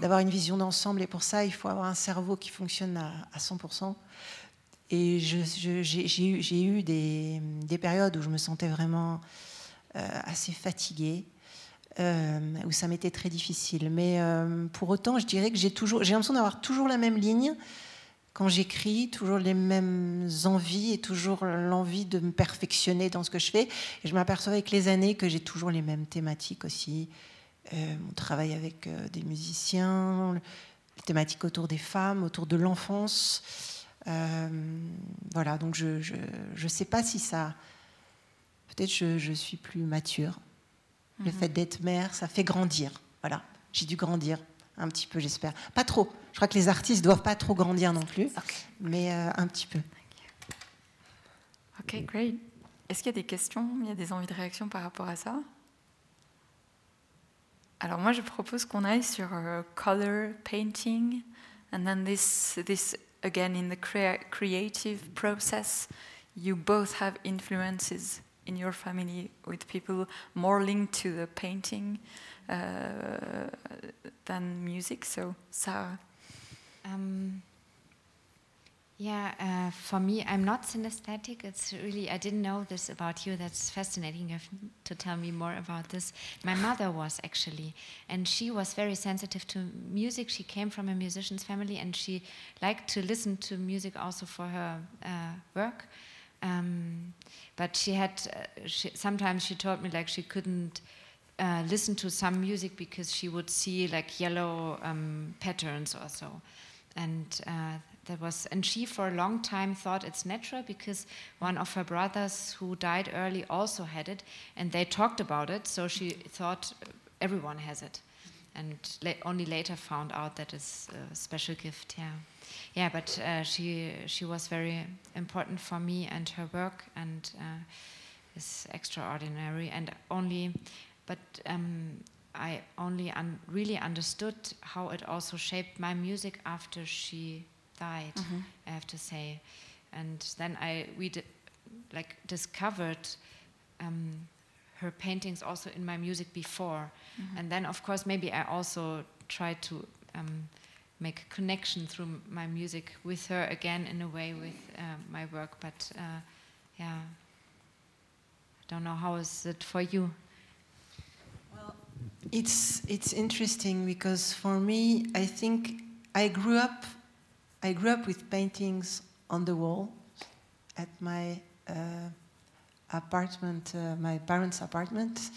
d'avoir une vision d'ensemble. Et pour ça, il faut avoir un cerveau qui fonctionne à, 100%. Et j'ai eu, des, périodes où je me sentais vraiment euh, assez fatiguée, euh, où ça m'était très difficile. Mais euh, pour autant, je dirais que j'ai toujours, j'ai l'impression d'avoir toujours la même ligne quand j'écris, toujours les mêmes envies et toujours l'envie de me perfectionner dans ce que je fais. Et je m'aperçois avec les années que j'ai toujours les mêmes thématiques aussi. Euh, on travaille avec euh, des musiciens, les thématiques autour des femmes, autour de l'enfance. voilà, donc je ne sais pas si ça... Peut-être je, je suis plus mature. Le mhm. fait d'être mère, ça fait grandir. Voilà, j'ai dû grandir un petit peu, j'espère. Pas trop. Je crois que les artistes doivent pas trop grandir non plus, mais euh, un petit peu. Ok, great. Est-ce qu'il y a des questions? Il y a des envies de réaction par rapport à ça? Alors moi, je propose qu'on aille sur euh, color painting, and then this, this again in the creative process, you both have influences in your family with people more linked to the painting uh, than music. So, Sarah. Um, yeah, uh, for me, I'm not synesthetic. It's really, I didn't know this about you. That's fascinating. You have to tell me more about this. My mother was actually, and she was very sensitive to music. She came from a musician's family and she liked to listen to music also for her uh, work. Um, but she had, uh, she, sometimes she told me like she couldn't uh, listen to some music because she would see like yellow um, patterns or so. And uh, that was, and she for a long time thought it's natural because one of her brothers who died early also had it, and they talked about it. So she thought everyone has it, and la only later found out that it's a special gift. Yeah yeah, but uh, she she was very important for me and her work and uh, is extraordinary and only, but um, I only un really understood how it also shaped my music after she died. Mm -hmm. I have to say, and then I we like discovered. Um, her paintings also in my music before, mm -hmm. and then of course maybe I also tried to um, make a connection through my music with her again in a way with uh, my work. But uh, yeah, I don't know how is it for you. Well, it's it's interesting because for me, I think I grew up. I grew up with paintings on the wall at my uh, apartment, uh, my parents' apartment.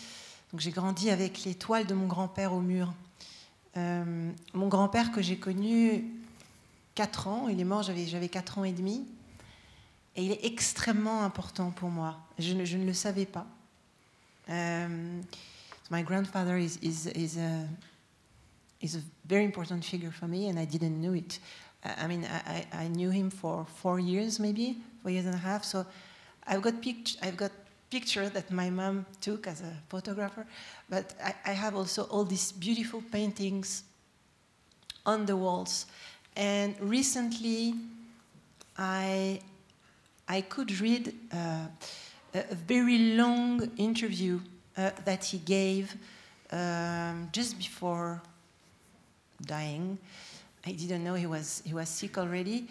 J'ai grandi avec les toiles de mon grand-père au mur. Euh, mon grand-père que j'ai connu 4 ans, il est mort, j'avais 4 ans et demi, et il est extrêmement important pour moi. Je ne, le savais pas. Um, my grandfather is, is, is, a, is a very important figure for me, and I didn't know it. I mean, I, I knew him for four years, maybe, four years and a half. So I've got, pict- I've got picture that my mom took as a photographer, but I, I, have also all these beautiful paintings on the walls. And recently, I, I could read uh, a very long interview uh, that he gave um, just before dying. I didn't know he was, he was sick already.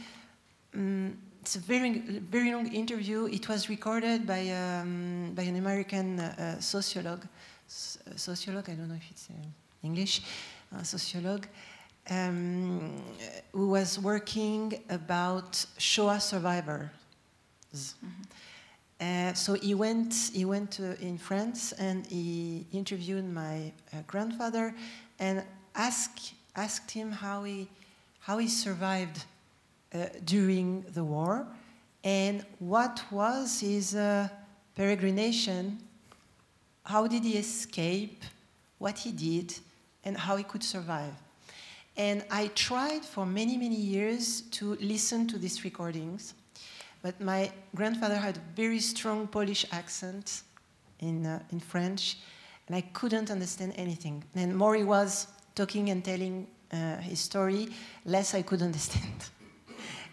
Um, it's a very, very long interview. It was recorded by, um, by an American uh, sociologue, sociologue, I don't know if it's uh, English, uh, sociologue, um, who was working about Shoah survivors. Mm -hmm. so he went, he went in France and he interviewed my uh, grandfather and asked, asked him how he, how he survived uh, during the war, and what was his uh, peregrination, how did he escape, what he did, and how he could survive. And I tried for many, many years to listen to these recordings, but my grandfather had a very strong Polish accent in, uh, in French, and I couldn't understand anything. And more he was talking and telling Uh, his story, less I could (laughs) understand.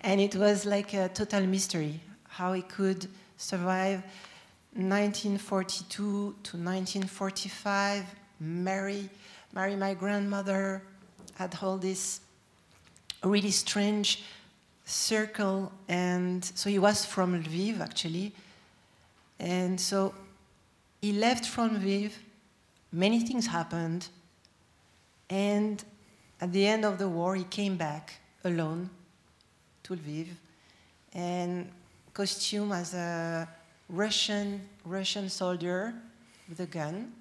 And it was like a total mystery how he could survive 1942 to 1945, marry, marry my grandmother, had all this really strange circle. And so he was from Lviv, actually. And so he left from Lviv, many things happened. And at the end of the war, he came back alone to Lviv, and costume as a Russian Russian soldier with a gun,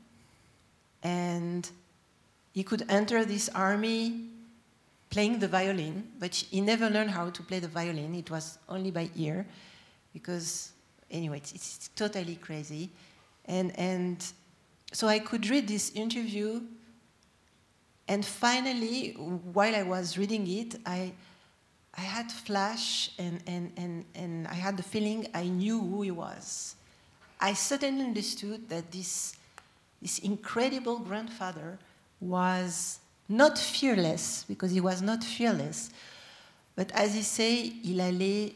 and he could enter this army playing the violin, but he never learned how to play the violin. It was only by ear, because anyway, it's, it's totally crazy. And, and so I could read this interview, and finally, while I was reading it, I, I had flash and, and, and, and I had the feeling I knew who he was. I suddenly understood that this, this incredible grandfather was not fearless, because he was not fearless, but as he say, il allait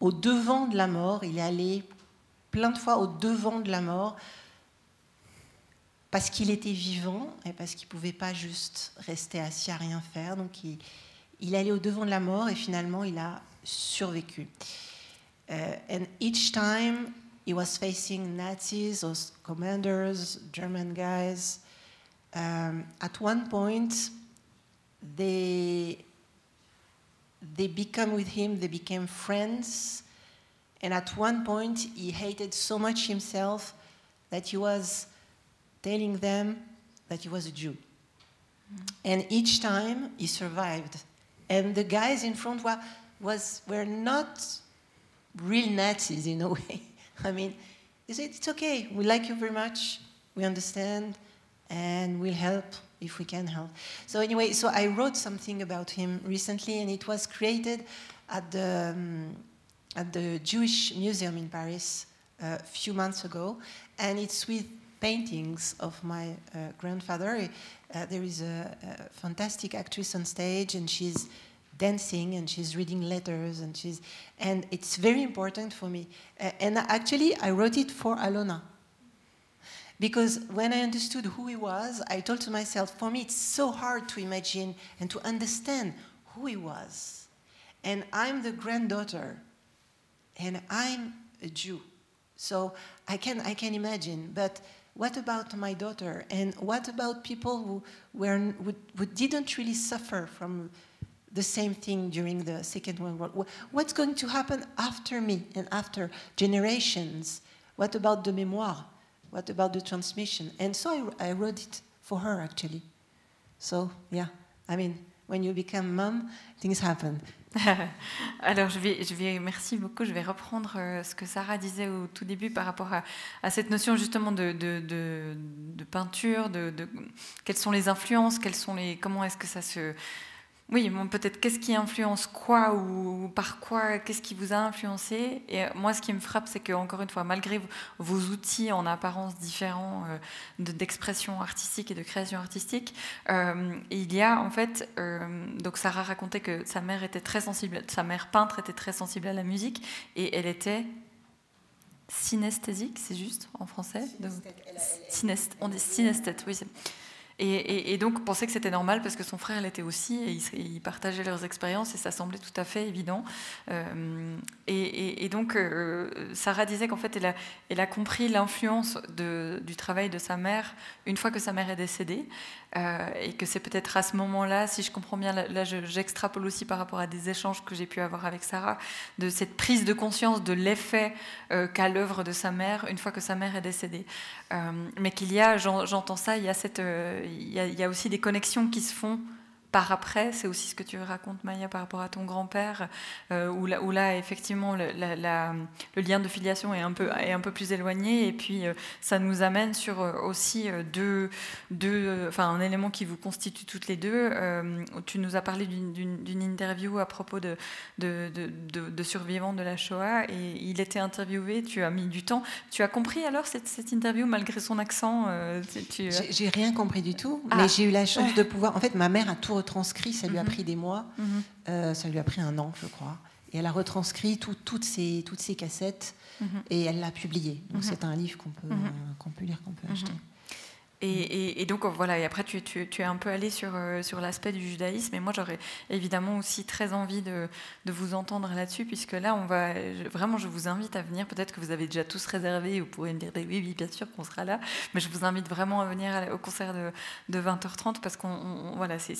au devant de la mort, il allait plein de fois au devant de la mort, parce qu'il était vivant et parce qu'il ne pouvait pas juste rester assis à rien faire. Donc il, allait au devant de la mort et finalement il a survécu. Uh, and each time he was facing Nazis or commanders, German guys, um, at one point they they become with him, they became friends, and at one point he hated so much himself that he was telling them that he was a Jew. And each time he survived. And the guys in front were, was, were not real Nazis in a (laughs) way. I mean, they said, it's okay, we like you very much, we understand, and we'll help if we can help. So anyway, so I wrote something about him recently, and it was created at the, um, at the Jewish Museum in Paris uh, a few months ago, and it's with paintings of my uh, grandfather. Uh, there is a, a, fantastic actress on stage, and she's dancing and she's reading letters, and she's and it's very important for me. Uh, and actually, I wrote it for Alona. Because when I understood who he was, I told to myself, for me, it's so hard to imagine and to understand who he was. And I'm the granddaughter, and I'm a Jew. So I can, I can imagine. But what about my daughter? And what about people who, were, who, who didn't really suffer from the same thing during the Second World War? What's going to happen after me and after generations? What about the memoir? What about the transmission? And so I, I wrote it for her actually. So yeah, I mean, when you become mom, things happen. (laughs) Alors, je vais, je vais, merci beaucoup. Je vais reprendre euh, ce que Sarah disait au tout début par rapport à, cette notion justement de, de peinture, de, quelles sont les influences, quelles sont les, comment est-ce que ça se, oui, peut-être qu'est-ce qui influence quoi ou par quoi, qu'est-ce qui vous a influencé? Et moi, ce qui me frappe, c'est que encore une fois, malgré vos outils en apparence différents euh, d'expression artistique et de création artistique, euh, il y a en fait, euh, donc Sarah racontait que sa mère était très sensible, sa mère peintre était très sensible à la musique et elle était synesthésique, c'est juste en français? On dit synesthète, oui. Et, donc, pensait que c'était normal parce que son frère l'était aussi et ils, partageaient leurs expériences et ça semblait tout à fait évident. Euh, et, donc, euh, Sarah disait qu'en fait, elle a compris l'influence du travail de sa mère une fois que sa mère est décédée. Euh, et que c'est peut-être à ce moment-là, si je comprends bien, là, j'extrapole aussi par rapport à des échanges que j'ai pu avoir avec Sarah, de cette prise de conscience de l'effet euh, qu'a l'œuvre de sa mère une fois que sa mère est décédée. Euh, mais qu'il y a, j'entends ça, il y, a cette, il, y a, il y a aussi des connexions qui se font par après, c'est aussi ce que tu racontes, Maya, par rapport à ton grand-père, euh, où, là, où, là, effectivement, le, le, lien de filiation est un peu, est un peu plus éloigné. Et puis, euh, ça nous amène sur euh, aussi deux, deux, enfin, un élément qui vous constitue toutes les deux. tu nous as parlé d'une interview à propos de, de, de, survivants de la Shoah, et il était interviewé, tu as mis du temps. Tu as compris alors cette, cette interview, malgré son accent J'ai rien compris du tout, mais ah. j'ai eu la chance de pouvoir... En fait, ma mère a tout retranscrit, ça lui a mhm. pris des mois, mhm. euh, ça lui a pris un an, je crois. Et elle a retranscrit toutes, ces, toutes ces cassettes mhm. et elle l'a publié. Donc c'est un livre qu'on peut, qu'on peut lire, qu'on peut acheter. Et, donc voilà, et après tu, es un peu allé sur, euh, sur l'aspect du judaïsme, et moi j'aurais évidemment aussi très envie de, de vous entendre là-dessus, puisque là on va, vraiment je vous invite à venir, peut-être que vous avez déjà tous réservé, vous pourrez me dire oui, oui, bien sûr qu'on sera là, mais je vous invite vraiment à venir au concert de, de 20h30, parce qu'on voilà, c'est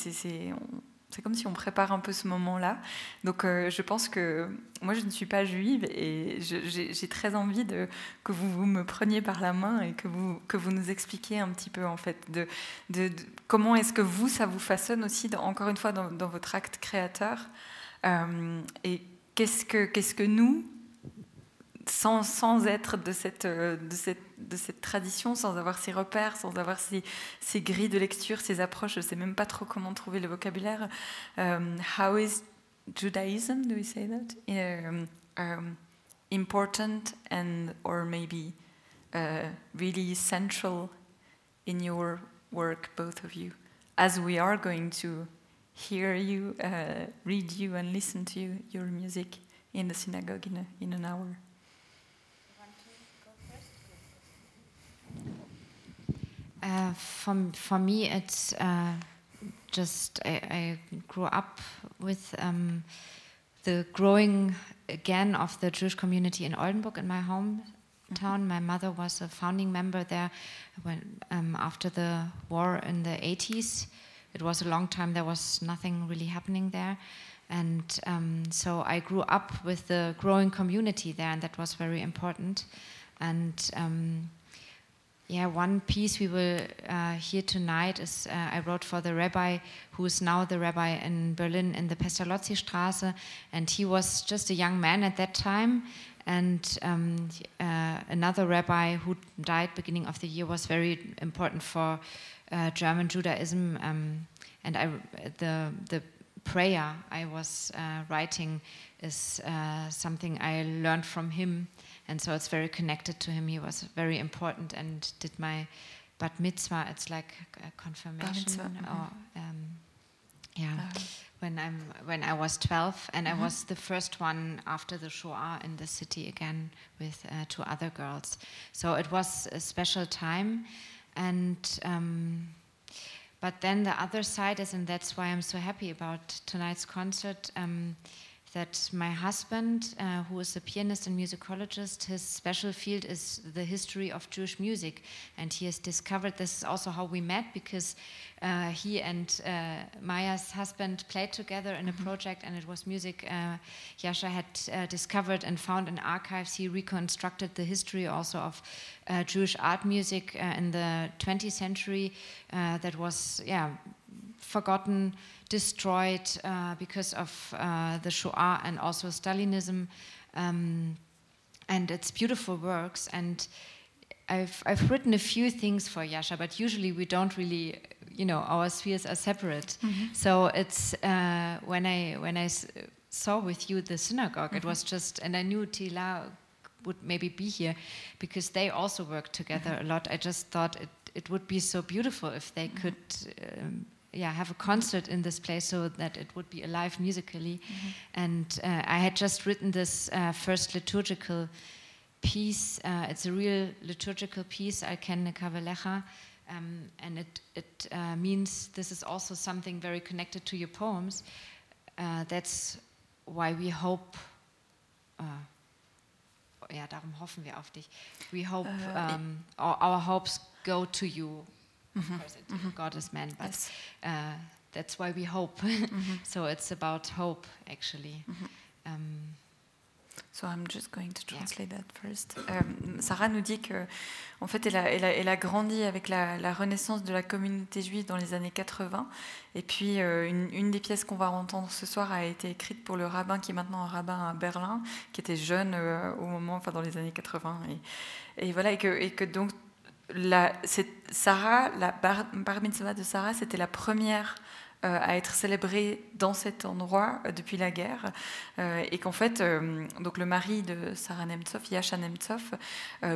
c'est comme si on prépare un peu ce moment-là. Donc euh, je pense que moi je ne suis pas juive et j'ai très envie que vous, me preniez par la main et que vous, que vous nous expliquiez un petit peu en fait de, de, comment est-ce que vous, ça vous façonne aussi, encore une fois, dans, votre acte créateur. Euh, et qu'est-ce que, qu'est-ce que nous, sans, sans, être de cette, cette, de tradition, sans avoir ces repères, sans avoir ces, ces grilles de lecture, ces approches, je sais même pas trop comment trouver le vocabulaire. Um, how is Judaism, do we say that? Um, um, important and or maybe uh, really central in your work, both of you, as we are going to hear you, uh, read you, and listen to you, your music in the synagogue in, a, in an hour. Uh, for, for me, it's uh, just I, I, grew up with um, the growing again of the Jewish community in Oldenburg in my hometown. Mm-hmm. My mother was a founding member there when um, after the war in the 80s. It was a long time. There was nothing really happening there. And um, so I grew up with the growing community there, and that was very important. And um, yeah, one piece we will uh, hear tonight is uh, I wrote for the rabbi who is now the rabbi in Berlin in the Pestalozzi Straße, and he was just a young man at that time. And um, uh, another rabbi who died beginning of the year was very important for uh, German Judaism. Um, and I, the the prayer I was uh, writing is uh, something I learned from him and so it's very connected to him. He was very important and did my bat mitzvah. It's like a confirmation, or um, yeah. Uh, when I'm when I was 12, and mm -hmm. I mm-hmm. was the first one after the Shoah in the city again with uh, two other girls. So it was a special time, and. Um, but then the other side is, and that's why I'm so happy about tonight's concert. Um, that my husband, uh, who is a pianist and musicologist, his special field is the history of Jewish music. And he has discovered this is also how we met because uh, he and uh, Maya's husband played together in a mm-hmm. project, and it was music uh, Yasha had uh, discovered and found in archives. He reconstructed the history also of uh, Jewish art music in the 20th century that was, yeah, forgotten destroyed uh, because of uh, the Shoah and also Stalinism. Um, and it's beautiful works. And I've, I've written a few things for Yasha, but usually we don't really, you know, our spheres are separate. Mm -hmm. So it's uh, when I when I saw with you the synagogue, mm -hmm. it was just, and I knew Tila would maybe be here because they also work together mm -hmm. a lot. I just thought it it would be so beautiful if they mm-hmm. could. Um, yeah, have a concert in this place so that it would be alive musically. Mm -hmm. And uh, I had just written this uh, first liturgical piece. Uh, it's a real liturgical piece, Alken Kavalecha. Um, and it, it uh, means this is also something very connected to your poems. Uh, that's why we hope. Uh, ja, darum hoffen wir auf dich. We hope um, our, our hopes go to you Mm -hmm. Of course, it, mm -hmm. God is man, but yes. uh, that's why we hope. (laughs) mm -hmm. so it's about hope, actually. Mm-hmm. Um, so I'm just going to translate that first. Um, Sarah nous dit que, en fait, elle a, elle a, elle a grandi avec la, la, renaissance de la communauté juive dans les années 80. Et puis, euh, une, une, des pièces qu'on va entendre ce soir a été écrite pour le rabbin qui est maintenant un rabbin à Berlin, qui était jeune euh, au moment, enfin, dans les années 80. Et, et voilà, et que, et que donc la, Sarah, la bar, de Sarah, c'était la première à être célébré dans cet endroit euh, depuis la guerre, euh, et qu'en fait, donc le mari de Sarah Nemtsov, Yasha Nemtsov,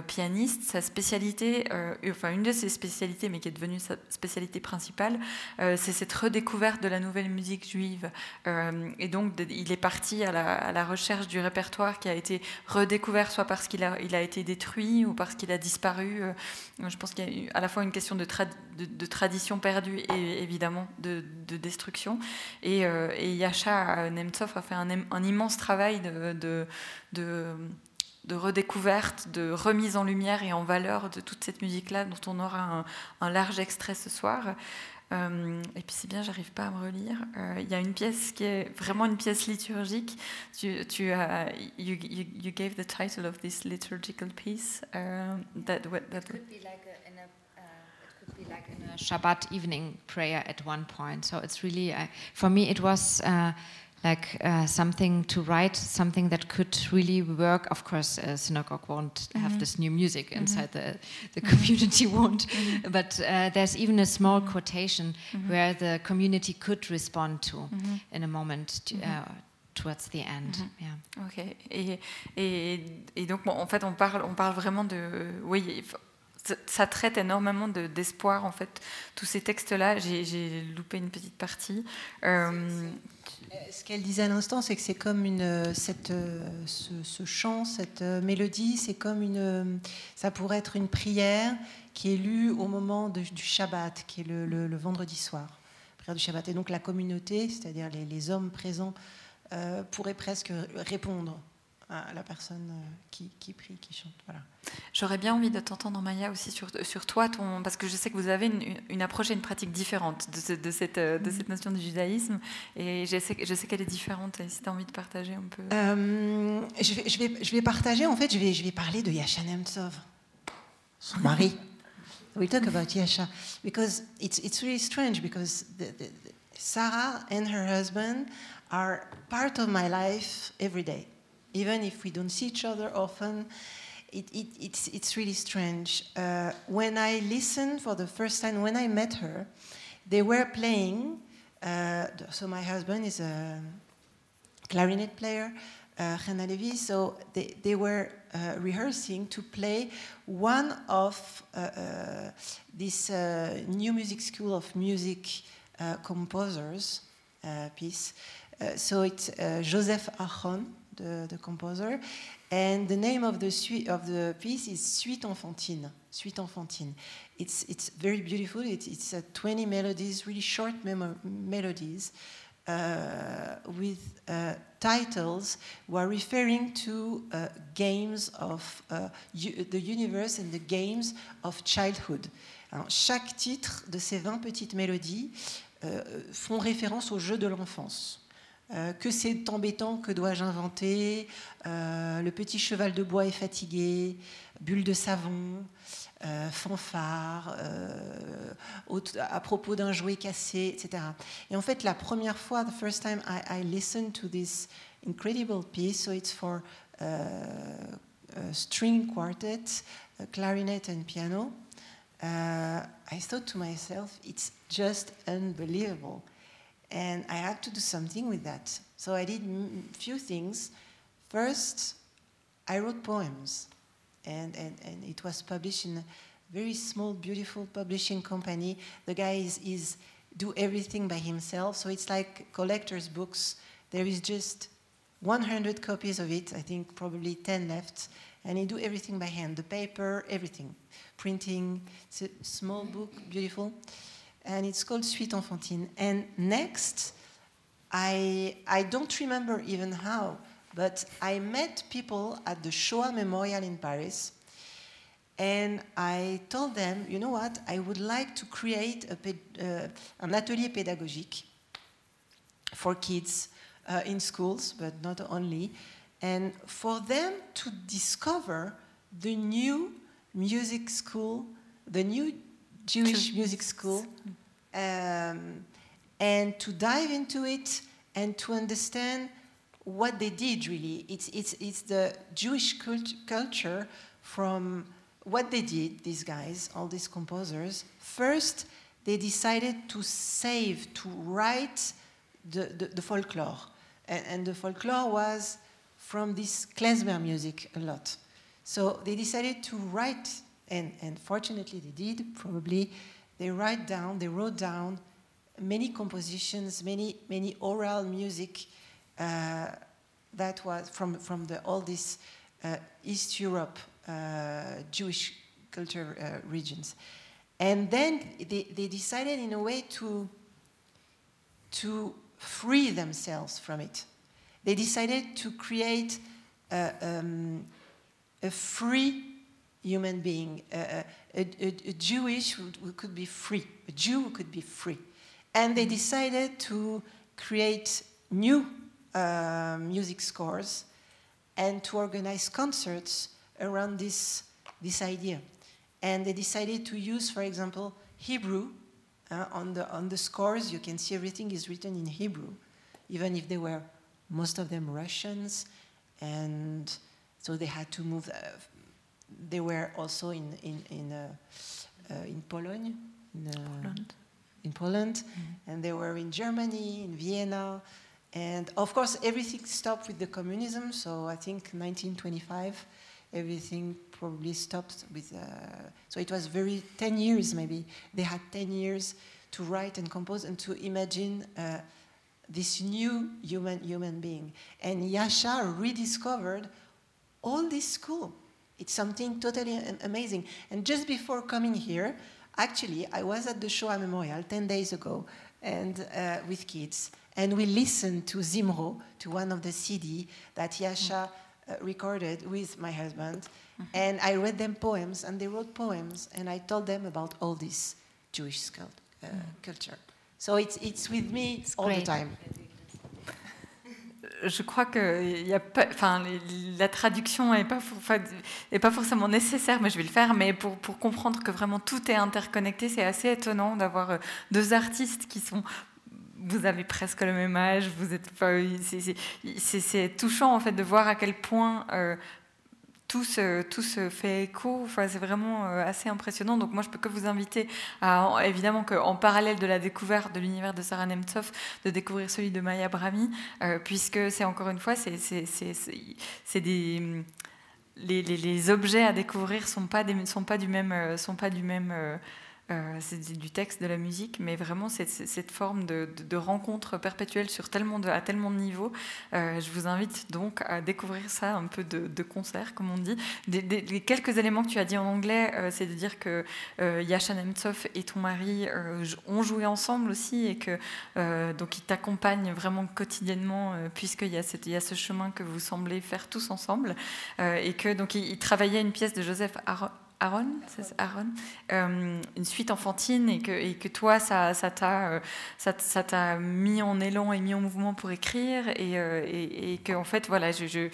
pianiste, sa spécialité, enfin une de ses spécialités, mais qui est devenue sa spécialité principale, c'est cette redécouverte de la nouvelle musique juive. et donc, il est parti à la, recherche du répertoire qui a été redécouvert, soit parce qu'il a, été détruit ou parce qu'il a disparu. je pense qu'il y a à la fois une question de, tradition perdue et évidemment de, de de destruction. Et, euh, et Yasha Nemtsov a fait un, immense travail de, redécouverte, de remise en lumière et en valeur de toute cette musique-là, dont on aura un, large extrait ce soir. Euh, et puis c'est bien, j'arrive pas à me relire. Euh, il y a une pièce qui est vraiment une pièce liturgique. Tu, as, you, you, you, gave the title of this liturgical piece. That, that it could be like be like in a Shabbat evening prayer at one point. So it's really, uh, for me, it was. Uh, like uh, something to write, something that could really work. Of course, a synagogue won't mm -hmm. have this new music mm-hmm. inside mm -hmm. the, the community, (laughs) won't. Mm -hmm. But uh, there's even a small mm-hmm. quotation mm-hmm. where the community could respond to in a moment. To, uh, towards the end. Yeah. Ok. Et, et, et donc, bon, en fait, on parle, on parle vraiment de. Oui, ça traite énormément d'espoir, en fait, tous ces textes-là. J'ai loupé une petite partie. Euh, ce qu'elle disait à l'instant, c'est que c'est comme cette, ce, chant, cette mélodie, c'est comme une, ça pourrait être une prière qui est lue au moment du Shabbat, qui est le, vendredi soir, prière du Shabbat. Et donc la communauté, c'est-à-dire les, hommes présents, euh, pourraient presque répondre à la personne euh, qui, qui prie, qui chante. Voilà. J'aurais bien envie de t'entendre, Maya, aussi sur, sur toi, ton, parce que je sais que vous avez une, une approche et une pratique différente de, de, cette, euh, de cette notion du judaïsme, et je sais, je sais qu'elle est différente, et si tu as envie de partager un peu. Euh, je, vais, je, vais, je vais partager, en fait, je vais, je vais parler de Yasha Nemtsov, son (laughs) mari. We talk about Yasha, because it's, it's really strange, because the, the, Sarah and her husband are part of my life every day. Even if we don't see each other often. It, it, it's, it's really strange. Uh, when I listened for the first time, when I met her, they were playing. Uh, so my husband is a clarinet player, uh, Levy. So they, they were uh, rehearsing to play one of uh, uh this uh, new music school of music composers piece. so it's Joseph Achon the, the composer. And the name of the, suite, of the piece is Suite Enfantine. Suite Enfantine. It's, it's very beautiful. It, it's uh, 20 melodies, really short melodies. Uh, with uh, titles who are referring to uh, games of uh, the universe and the games of childhood. Alors, chaque titre de ces 20 petites mélodies euh, font référence aux jeux de l'enfance. Euh, que c'est embêtant, que dois-je inventer? Euh, Le petit cheval de bois est fatigué, bulle de savon, euh, fanfare, à propos d'un jouet cassé, etc. Et en fait, la première fois, the first time I, listened to this incredible piece, so it's for a string quartet, a clarinet and piano, I thought to myself, it's just unbelievable. And I had to do something with that. So I did a few things. First, I wrote poems, and, and, and it was published in a very small, beautiful publishing company. The guy is, is do everything by himself, so it's like collector's books. There is just 100 copies of it, I think probably 10 left, and he do everything by hand, the paper, everything, printing. It's a small book, beautiful and it's called Suite Enfantine. And next, I, I don't remember even how, but I met people at the Shoah Memorial in Paris, and I told them, you know what, I would like to create a, uh, an atelier pédagogique for kids uh, in schools, but not only, and for them to discover the new music school, the new Jewish music school, um, and to dive into it and to understand what they did really. It's, it's, it's the Jewish cult culture from what they did, these guys, all these composers. First, they decided to save, to write the, the, the folklore. And, and, the folklore was from this klezmer music a lot. So they decided to write and, and fortunately they did, probably, they write down, they wrote down many compositions, many, many oral music uh, that was from, from the, all these uh, East Europe uh, Jewish culture uh, regions. And then they, they decided in a way to, to free themselves from it. They decided to create a, um, a free human being, a, a, a, Jewish who, who, could be free, a Jew who could be free. And they decided to create new uh, music scores and to organize concerts around this, this idea. And they decided to use, for example, Hebrew. Uh, on, the, on the scores, you can see everything is written in Hebrew, even if they were most of them Russians. And so they had to move. They were also in, in, in, uh, uh in Poland. In, uh, Poland. In Poland. Mm -hmm. And they were in Germany, in Vienna. And of course, everything stopped with the communism. So I think 1925, everything probably stopped with. Uh, so it was very 10 years maybe. They had 10 years to write and compose and to imagine uh, this new human human being. And Yasha rediscovered all this school. It's something totally amazing. And just before coming here, actually, I was at the Shoah Memorial 10 days ago and uh, with kids and we listened to Zimro, to one of the CD that Yasha uh, recorded with my husband. Mm-hmm. And I read them poems, and they wrote poems, and I told them about all this Jewish uh, mm. culture. So it's, it's with me it's all great. the time. Je crois que la traduction n'est pas, forcément nécessaire, mais je vais le faire. Mais pour, pour comprendre que vraiment tout est interconnecté, c'est assez étonnant d'avoir euh, deux artistes qui sont vous avez presque le même âge, vous êtes, c'est touchant en fait de voir à quel point euh, tout, se, fait écho. Enfin, c'est vraiment euh, assez impressionnant. Donc moi, je peux que vous inviter à, évidemment, qu'en parallèle de la découverte de l'univers de Sarah Nemtsov, de découvrir celui de Maya Brahmi, euh, puisque c'est encore une fois, c'est des les, les, les, objets à découvrir sont sont pas du même sont pas du même euh, c'est du texte, de la musique, mais vraiment cette, cette forme de, rencontre perpétuelle sur tellement à tellement de niveaux. Euh, je vous invite donc à découvrir ça un peu de, concert, comme on dit. Des, quelques éléments que tu as dit en anglais, euh, c'est de dire que Yasha Nemtsov et ton mari ont joué ensemble aussi et que donc ils t'accompagnent vraiment quotidiennement puisqu'il y, a y a ce chemin que vous semblez faire tous ensemble et que donc ils, travaillaient une pièce de Joseph Aaron, euh, une suite enfantine et que, toi, t'a euh, ça, ça mis en élan et mis en mouvement pour écrire et, euh, que en fait, voilà, je,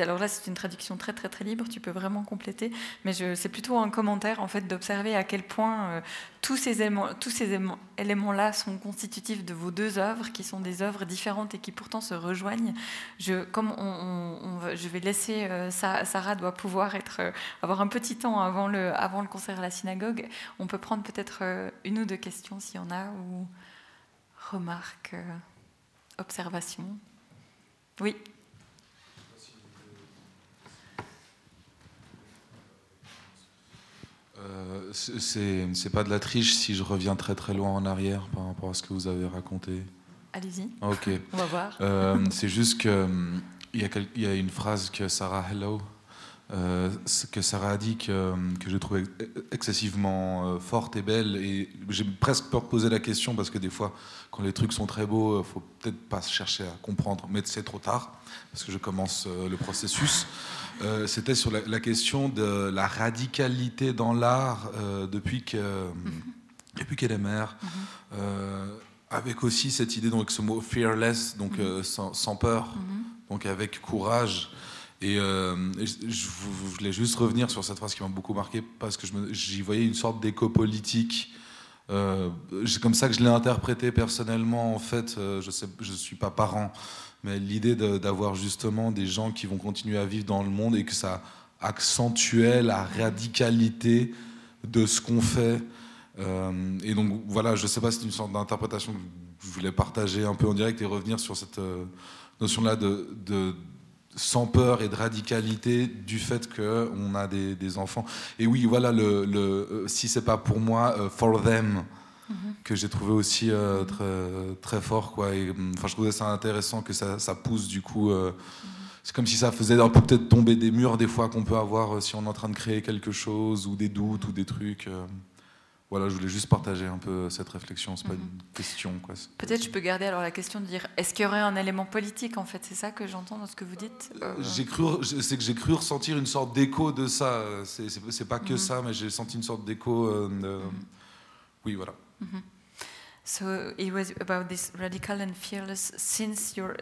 alors là, c'est une traduction très très très libre, tu peux vraiment compléter, mais c'est plutôt un commentaire en fait d'observer à quel point tous ces éléments, tous ces éléments-là sont constitutifs de vos deux œuvres, qui sont des œuvres différentes et qui pourtant se rejoignent. Je, comme je vais laisser Sarah doit pouvoir être, avoir un petit temps avant le, avant le concert à la synagogue. On peut prendre peut-être euh, une ou deux questions s'il y en a, ou remarques, euh, observations. Oui. Euh, c'est pas de la triche si je reviens très très loin en arrière par rapport à ce que vous avez raconté. Allez-y. Ok. On va voir. Euh, c'est juste que il y, y, a une phrase que Sarah Hello euh, que Sarah a dit que, que je trouvais excessivement euh, forte et belle. Et j'ai presque peur de poser la question parce que des fois, quand les trucs sont très beaux, il euh, faut peut-être pas chercher à comprendre, mais c'est trop tard parce que je commence le processus. C'était sur la, question de la radicalité dans l'art depuis que mm-hmm. depuis qu'elle est mère. Mm-hmm. avec aussi cette idée, donc ce mot fearless, donc mm-hmm. sans, sans, peur, donc avec courage. Et euh, je, voulais juste revenir sur cette phrase qui m'a beaucoup marqué parce que j'y voyais une sorte d'écho politique. Euh, c'est comme ça que je l'ai interprété personnellement. En fait, euh, je ne suis pas parent, mais l'idée d'avoir justement des gens qui vont continuer à vivre dans le monde et que ça accentuait la radicalité de ce qu'on fait. et donc voilà, je ne sais pas si c'est une sorte d'interprétation que je voulais partager un peu en direct et revenir sur cette notion-là de sans peur et de radicalité du fait qu'on a des, enfants. Et oui, voilà, le, le euh, si c'est pas pour moi, euh, for them, mhm. que j'ai trouvé aussi euh, très, très fort. Quoi. Et, hum, enfin, je trouvais ça intéressant que ça, ça pousse du coup. Mhm. C'est comme si ça faisait un peu peut-être tomber des murs des fois qu'on peut avoir si on est en train de créer quelque chose ou des doutes ou des trucs. Voilà, je voulais juste partager un peu cette réflexion. C'est pas Mhm. une question, quoi. Peut-être je peux garder alors la question de dire est-ce qu'il y aurait un élément politique en fait? C'est ça que j'entends dans ce que vous dites? Euh, J'ai cru, c'est que j'ai cru ressentir une sorte d'écho de ça. C'est- C'est pas que Mhm. ça, mais j'ai senti une sorte d'écho. euh, de- Oui, voilà. So it was about this radical and fearless. Since you're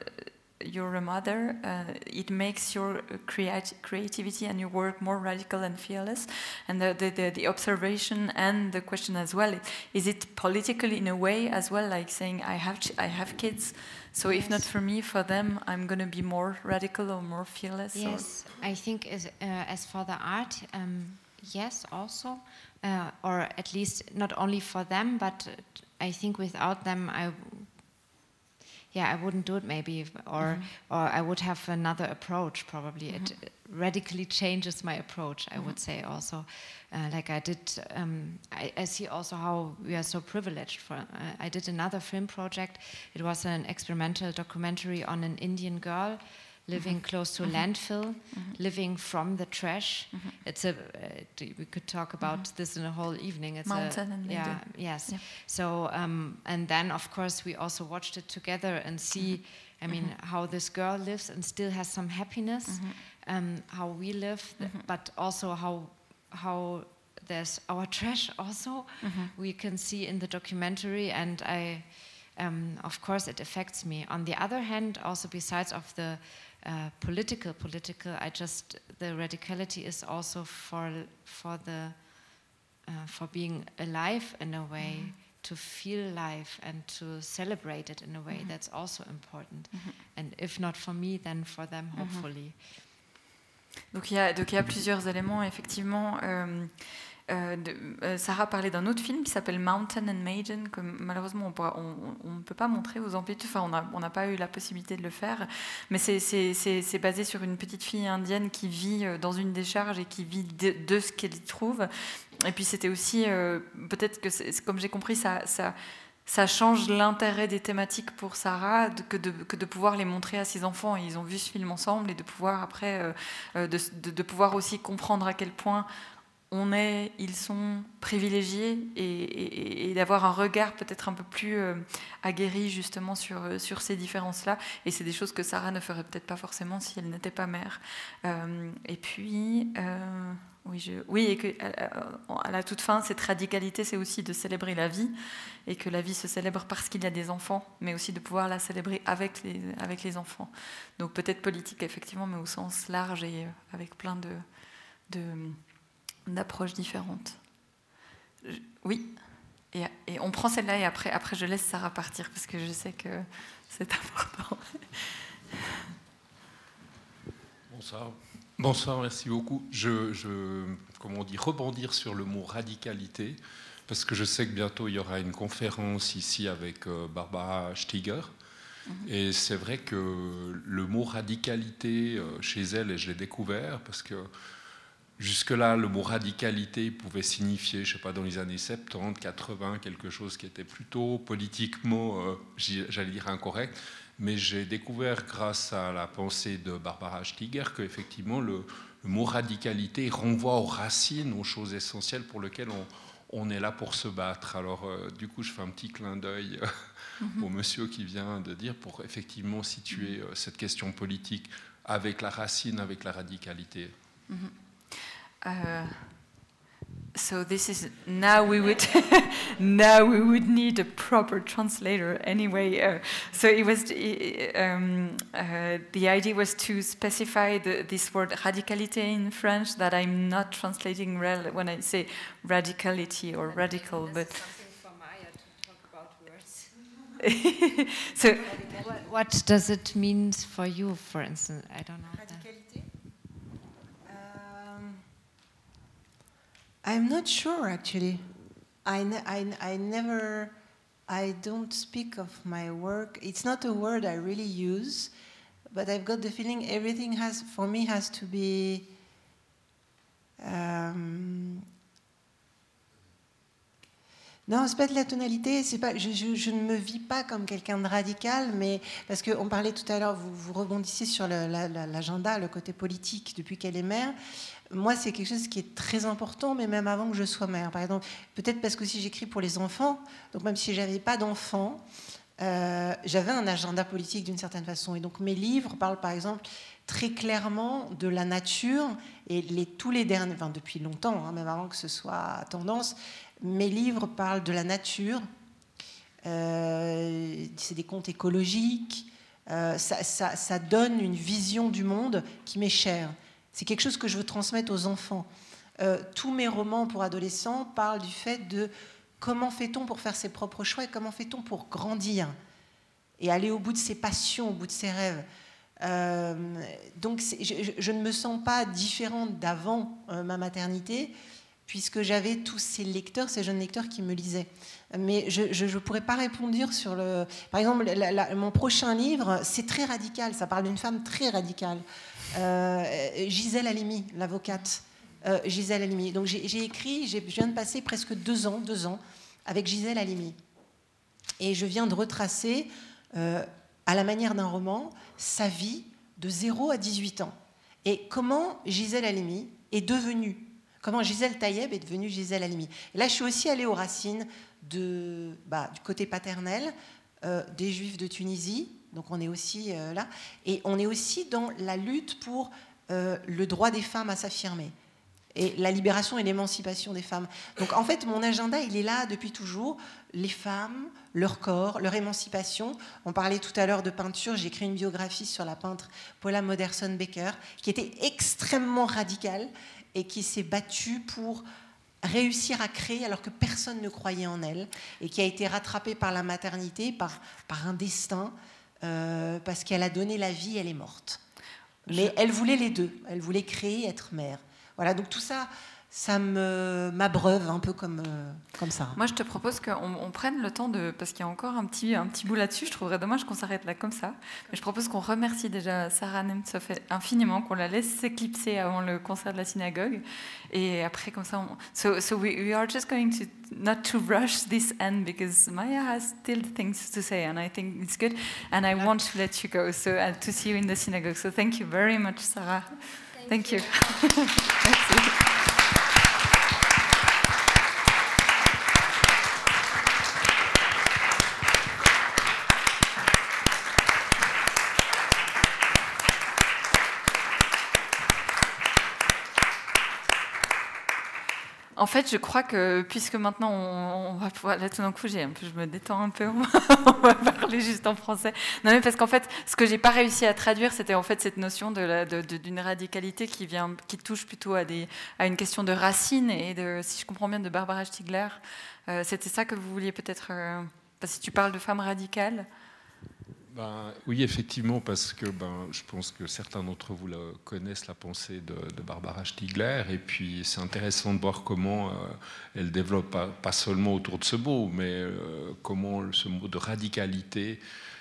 you're a mother, uh, it makes your creat- creativity and your work more radical and fearless. And the, the, the, the observation and the question as well is it political in a way as well, like saying I have ch- I have kids, so if not for me, for them, I'm going to be more radical or more fearless. or- Yes, I think as, uh, as for the art, um, yes, also, uh, or at least not only for them, but I think without them, I, yeah, I wouldn't do it maybe, or or I would have another approach. Probably it radically changes my approach. I would say also, uh, like I did. Um, I, I see also how we are so privileged. For uh, I did another film project. It was an experimental documentary on an Indian girl living mm-hmm. close to a landfill, mm-hmm. living from the trash. It's a. Uh, we could talk about this in a whole evening. It's Mountain a, and yeah, yes. Yeah. So um, and then of course we also watched it together and see. I mean how this girl lives and still has some happiness. Um, how we live, but also how how there's our (laughs) trash also we can see in the documentary and i um, of course it affects me on the other hand also besides of the uh, political political. I just the radicality is also for for the uh, for being alive in a way to feel life and to celebrate it in a way that's also important. And if not for me then for them hopefully. Donc il, y a, donc il y a plusieurs éléments, effectivement. Euh, euh, euh, Sarah parlait d'un autre film qui s'appelle Mountain and Maiden, que malheureusement on ne peut pas montrer aux amplitudes, enfin on n'a pas eu la possibilité de le faire, mais c'est- basé sur une petite fille indienne qui vit euh, dans une décharge et qui vit de, ce qu'elle y trouve. Et puis c'était aussi, peut-être que, comme j'ai compris, ça, change l'intérêt des thématiques pour Sarah que, de, pouvoir les montrer à ses enfants. Ils ont vu ce film ensemble et de pouvoir après, de pouvoir aussi comprendre à quel point on est, ils sont privilégiés et, d'avoir un regard peut-être un peu plus euh, aguerri justement sur, euh, sur ces différences-là. Et c'est des choses que Sarah ne ferait peut-être pas forcément si elle n'était pas mère. Euh, et puis, oui, à la toute fin, cette radicalité, c'est aussi de célébrer la vie et que la vie se célèbre parce qu'il y a des enfants, mais aussi de pouvoir la célébrer avec les, avec les enfants. Donc peut-être politique, effectivement, mais au sens large et avec plein de, de, d'approches différentes. Je- oui, et, et on prend celle-là et après, après je laisse Sarah partir parce que je sais que c'est important. Bonsoir. Bonsoir, merci beaucoup. Je, je, comment on dit, rebondir sur le mot radicalité, parce que je sais que bientôt il y aura une conférence ici avec euh, Barbara Stiger. Et c'est vrai que le mot radicalité euh, chez elle, et je l'ai découvert, parce que jusque-là, le mot radicalité pouvait signifier, je sais pas, dans les années 70, 80, quelque chose qui était plutôt politiquement, euh, j'allais dire, incorrect. Mais j'ai découvert, grâce à la pensée de Barbara Stiger, qu'effectivement, le, le mot radicalité renvoie aux racines, aux choses essentielles pour lesquelles on, on est là pour se battre. Alors, euh, du coup, je fais un petit clin d'œil euh, au monsieur qui vient de dire pour effectivement situer euh, cette question politique avec la racine, avec la radicalité. Uh, so this is now we would (laughs) now we would need a proper translator anyway. Uh, so it was um, uh, the idea was to specify the, this word radicalité in French that I'm not translating rel when I say radicality or radical, but (laughs) so what, what does it mean for you for instance? I don't know I'm not sure actually. I, ne- I, I never, I don't speak of my work. It's not a word I really use, but I've got the feeling everything has, for me, has to be. Um, Non, c'est pas de la tonalité. Pas. Je, ne me vis pas comme quelqu'un de radical, mais parce qu'on parlait tout à l'heure, vous, vous rebondissiez sur l'agenda, le, côté politique depuis qu'elle est mère. Moi, c'est quelque chose qui est très important, mais même avant que je sois mère. Par exemple, peut-être parce que si j'écris pour les enfants, donc même si j'avais pas d'enfants, euh, j'avais un agenda politique d'une certaine façon. Et donc mes livres parlent par exemple très clairement de la nature et tous les derniers, enfin depuis longtemps, hein, même avant que ce soit tendance, mes livres parlent de la nature. Euh, c'est des contes écologiques. Euh, ça, donne une vision du monde qui m'est chère. C'est quelque chose que je veux transmettre aux enfants. tous mes romans pour adolescents parlent du fait de Comment fait-on pour faire ses propres choix et comment fait-on pour grandir et aller au bout de ses passions, au bout de ses rêves euh, donc je, ne me sens pas différente d'avant euh, ma maternité, puisque j'avais tous ces lecteurs, ces jeunes lecteurs qui me lisaient. Mais je ne pourrais pas répondre sur le... Par exemple, mon prochain livre, c'est très radical, ça parle d'une femme très radicale. Euh, Gisèle Halimi, l'avocate. Euh, Gisèle Halimi. Donc j'ai écrit, je viens de passer presque deux ans, deux ans avec Gisèle Halimi. Et je viens de retracer, euh, à la manière d'un roman, sa vie de 0 à 18 ans. Et comment Gisèle Halimi est devenue, comment Gisèle Taïeb est devenue Gisèle Halimi. Là, je suis aussi allée aux racines bah, du côté paternel des Juifs de Tunisie. Donc on est aussi là. Et on est aussi dans la lutte pour le droit des femmes à s'affirmer et la libération et l'émancipation des femmes. Donc en fait, mon agenda, il est là depuis toujours. Les femmes, leur corps, leur émancipation. On parlait tout à l'heure de peinture. J'ai écrit une biographie sur la peintre Paula Moderson Baker, qui était extrêmement radicale et qui s'est battue pour réussir à créer alors que personne ne croyait en elle et qui a été rattrapée par la maternité, par, par un destin, euh, parce qu'elle a donné la vie, elle est morte. Mais elle voulait les deux. Elle voulait créer, être mère. Voilà, donc tout ça, ça me m'abreuve un peu comme, euh, comme ça. Moi, je te propose qu'on prenne le temps de. Parce qu'il y a encore un petit, un petit bout là-dessus. Je trouverais dommage qu'on s'arrête là comme ça. Mais je propose qu'on remercie déjà Sarah Nemtsov infiniment, qu'on la laisse s'éclipser avant le concert de la synagogue. Et après, comme ça. On... So, so we, we, are just going to. Not to rush this end because Maya has still things to say and I think it's good. And I want to let you go. So, uh, to see you in the synagogue. So, thank you very much, Sarah. Thank you. (laughs) En fait, je crois que puisque maintenant on, va pouvoir, là tout d'un coup, un peu, je me détends un peu, (laughs) on va, parler juste en français. Non mais parce qu'en fait, ce que j'ai pas réussi à traduire, c'était en fait cette notion d'une radicalité qui vient, qui touche plutôt à une question de racines et de, si je comprends bien, de Barbara Stiegler. Euh, c'était ça que vous vouliez peut-être, euh, si tu parles de femmes radicales. Ben, oui, effectivement, parce que ben, je pense que certains d'entre vous connaissent la pensée de, Barbara Stiegler, et puis c'est intéressant de voir comment euh, elle développe pas, seulement autour de ce mot, mais euh, comment ce mot de radicalité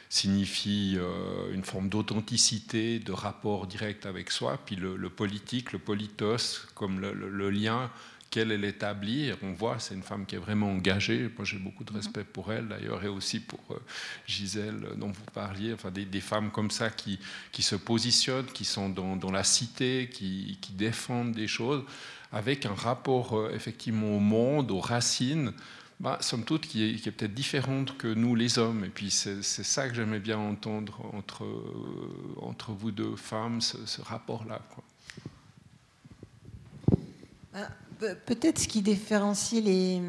signifie euh, une forme d'authenticité, de rapport direct avec soi, puis le, politique, le politos, comme le lien qu'elle elle établit. On voit, c'est une femme qui est vraiment engagée. Moi, j'ai beaucoup de respect pour elle, d'ailleurs, et aussi pour euh, Gisèle, dont vous parliez. Enfin, des, femmes comme ça qui, qui se positionnent, qui sont dans, la cité, qui, qui, défendent des choses, avec un rapport euh, effectivement au monde, aux racines. Bah, somme toute, qui est, est peut-être différente que nous, les hommes. Et puis, c'est ça que j'aimais bien entendre entre, euh, entre vous deux femmes, ce rapport-là. Peut-être ce qui différencie les,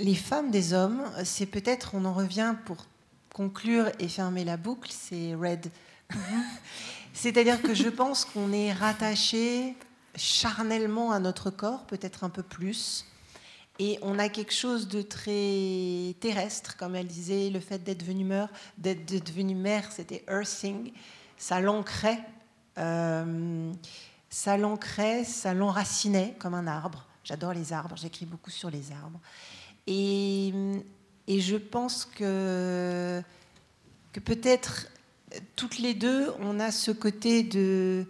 les femmes des hommes, c'est peut-être, on en revient pour conclure et fermer la boucle, c'est Red. Mhm. (laughs) C'est-à-dire que je pense qu'on est rattaché charnellement à notre corps, peut-être un peu plus. Et on a quelque chose de très terrestre, comme elle disait, le fait d'être devenue mère, d'être devenue mère, c'était earthing, ça l'ancrait. Euh, ça l'ancrait, ça l'enracinait comme un arbre. J'adore les arbres, j'écris beaucoup sur les arbres. Et, et je pense que, que peut-être toutes les deux, on a ce côté de...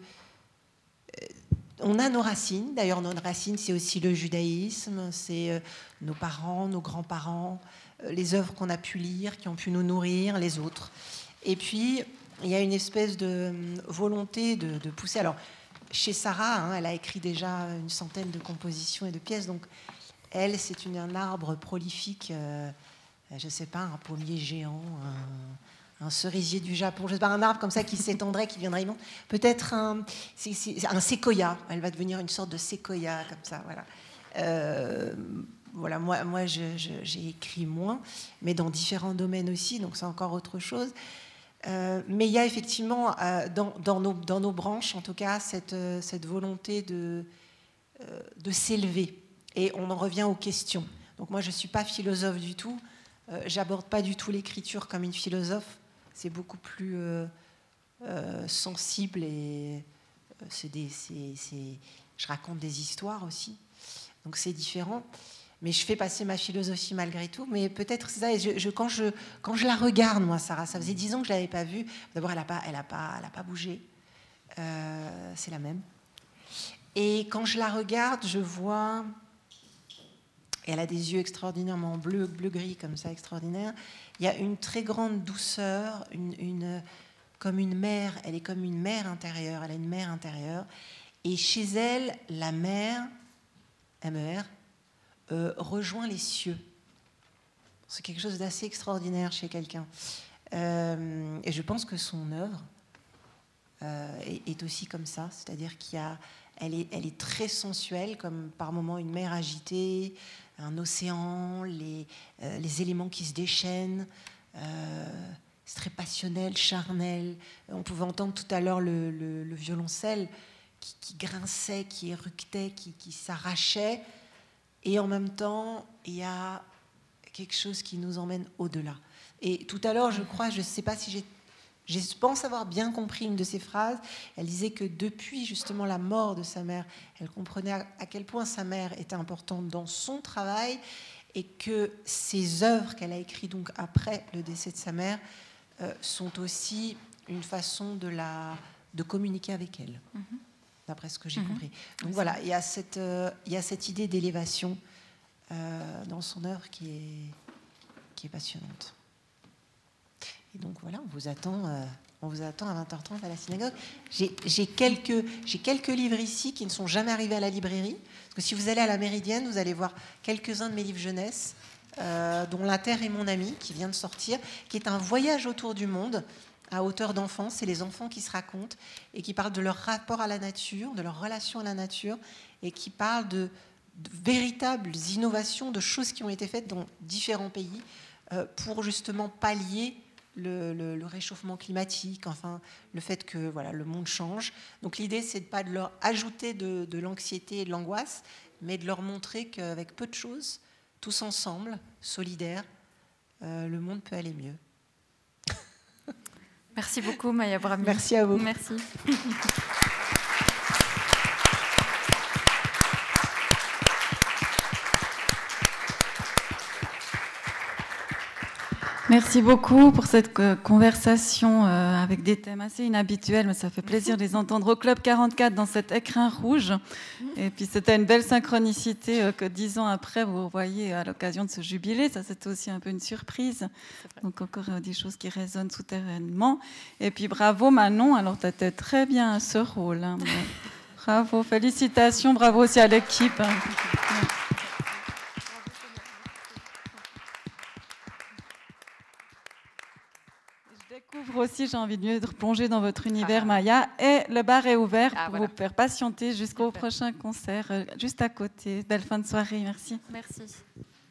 on a nos racines. D'ailleurs, nos racines, c'est aussi le judaïsme, c'est euh, nos parents, nos grands-parents, euh, les œuvres qu'on a pu lire, qui ont pu nous nourrir, les autres. Et puis, il y a une espèce de volonté de, pousser. Alors, chez Sarah, hein, elle a écrit déjà une centaine de compositions et de pièces, donc elle, c'est un arbre prolifique, euh, je ne sais pas, un pommier géant, un, cerisier du Japon, je sais pas, un arbre comme ça qui s'étendrait, qui viendrait Peut-être un, un séquoia, elle va devenir une sorte de séquoia, comme ça, voilà. Euh, voilà, moi, moi j'ai écrit moins, mais dans différents domaines aussi, donc c'est encore autre chose. Euh, mais il y a effectivement dans, dans, nos, branches, en tout cas, cette, cette volonté de, s'élever et on en revient aux questions. Donc moi, je ne suis pas philosophe du tout. Euh, J'aborde pas du tout l'écriture comme une philosophe. C'est beaucoup plus euh, euh, sensible et euh, je raconte des histoires aussi. Donc c'est différent. Mais je fais passer ma philosophie malgré tout. Mais peut-être c'est ça. Et quand, je, quand je la regarde, moi, Sarah, ça faisait dix ans que je ne l'avais pas vue. D'abord, elle n'a pas, elle a pas, elle a pas bougé. c'est la même. Et quand je la regarde, je vois elle a des yeux extraordinairement bleu, bleu-gris, comme ça, extraordinaire. Il y a une très grande douceur, une, comme une mère. Elle est comme une mère intérieure. Elle a une mère intérieure. Et chez elle, la mère, MER, euh, rejoint les cieux. C'est quelque chose d'assez extraordinaire chez quelqu'un. Euh, et je pense que son œuvre euh, est, aussi comme ça, c'est-à-dire qu'il est, très sensuelle, comme par moments une mer agitée, un océan, les, éléments qui se déchaînent. C'est très passionnel, charnel. On pouvait entendre tout à l'heure le, le, violoncelle qui, grinçait, qui éructait, qui s'arrachait. Et en même temps, il y a quelque chose qui nous emmène au-delà. Et tout à l'heure, je crois, je ne sais pas si j'ai je pense avoir bien compris une de ses phrases. Elle disait que depuis justement la mort de sa mère, elle comprenait à quel point sa mère était importante dans son travail et que ses œuvres qu'elle a écrites donc après le décès de sa mère euh, sont aussi une façon de, la, de communiquer avec elle, mm-hmm. D'après ce que j'ai mm-hmm. compris. Donc voilà, il y, a cette, euh, il y a cette idée d'élévation euh, dans son œuvre qui est, qui est passionnante. Et donc voilà, on vous attend, euh, on vous attend à 20h30 à la synagogue. J'ai quelques, quelques livres ici qui ne sont jamais arrivés à la librairie. Parce que si vous allez à la Méridienne, vous allez voir quelques-uns de mes livres jeunesse, dont La Terre est mon ami, qui vient de sortir, qui est un voyage autour du monde à hauteur d'enfants. C'est les enfants qui se racontent et qui parlent de leur rapport à la nature, de leur relation à la nature, et qui parlent de, véritables innovations, de choses qui ont été faites dans différents pays euh, pour justement pallier le, réchauffement climatique, enfin le fait que voilà, le monde change. Donc l'idée, c'est de pas de leur ajouter de, l'anxiété et de l'angoisse, mais de leur montrer qu'avec peu de choses, tous ensemble, solidaires, euh, le monde peut aller mieux. Merci beaucoup, Maya Brami. Merci à vous. Merci. (laughs) Merci beaucoup pour cette euh, conversation euh, avec des thèmes assez inhabituels, mais ça fait plaisir de les entendre au Club 44 dans cet écrin rouge. Et puis c'était une belle synchronicité euh, que dix ans après, vous voyez à l'occasion de ce jubilé. Ça, c'était aussi un peu une surprise. Donc encore des choses qui résonnent souterrainement. Et puis bravo Manon, alors tu étais très bien à ce rôle. Hein. (laughs) Bravo, félicitations, bravo aussi à l'équipe. (laughs) aussi, j'ai envie de mieux plonger dans votre univers, ah. Maya. Et le bar est ouvert ah, pour vous faire patienter jusqu'au prochain concert, euh, juste à côté. Belle fin de soirée, merci. Merci.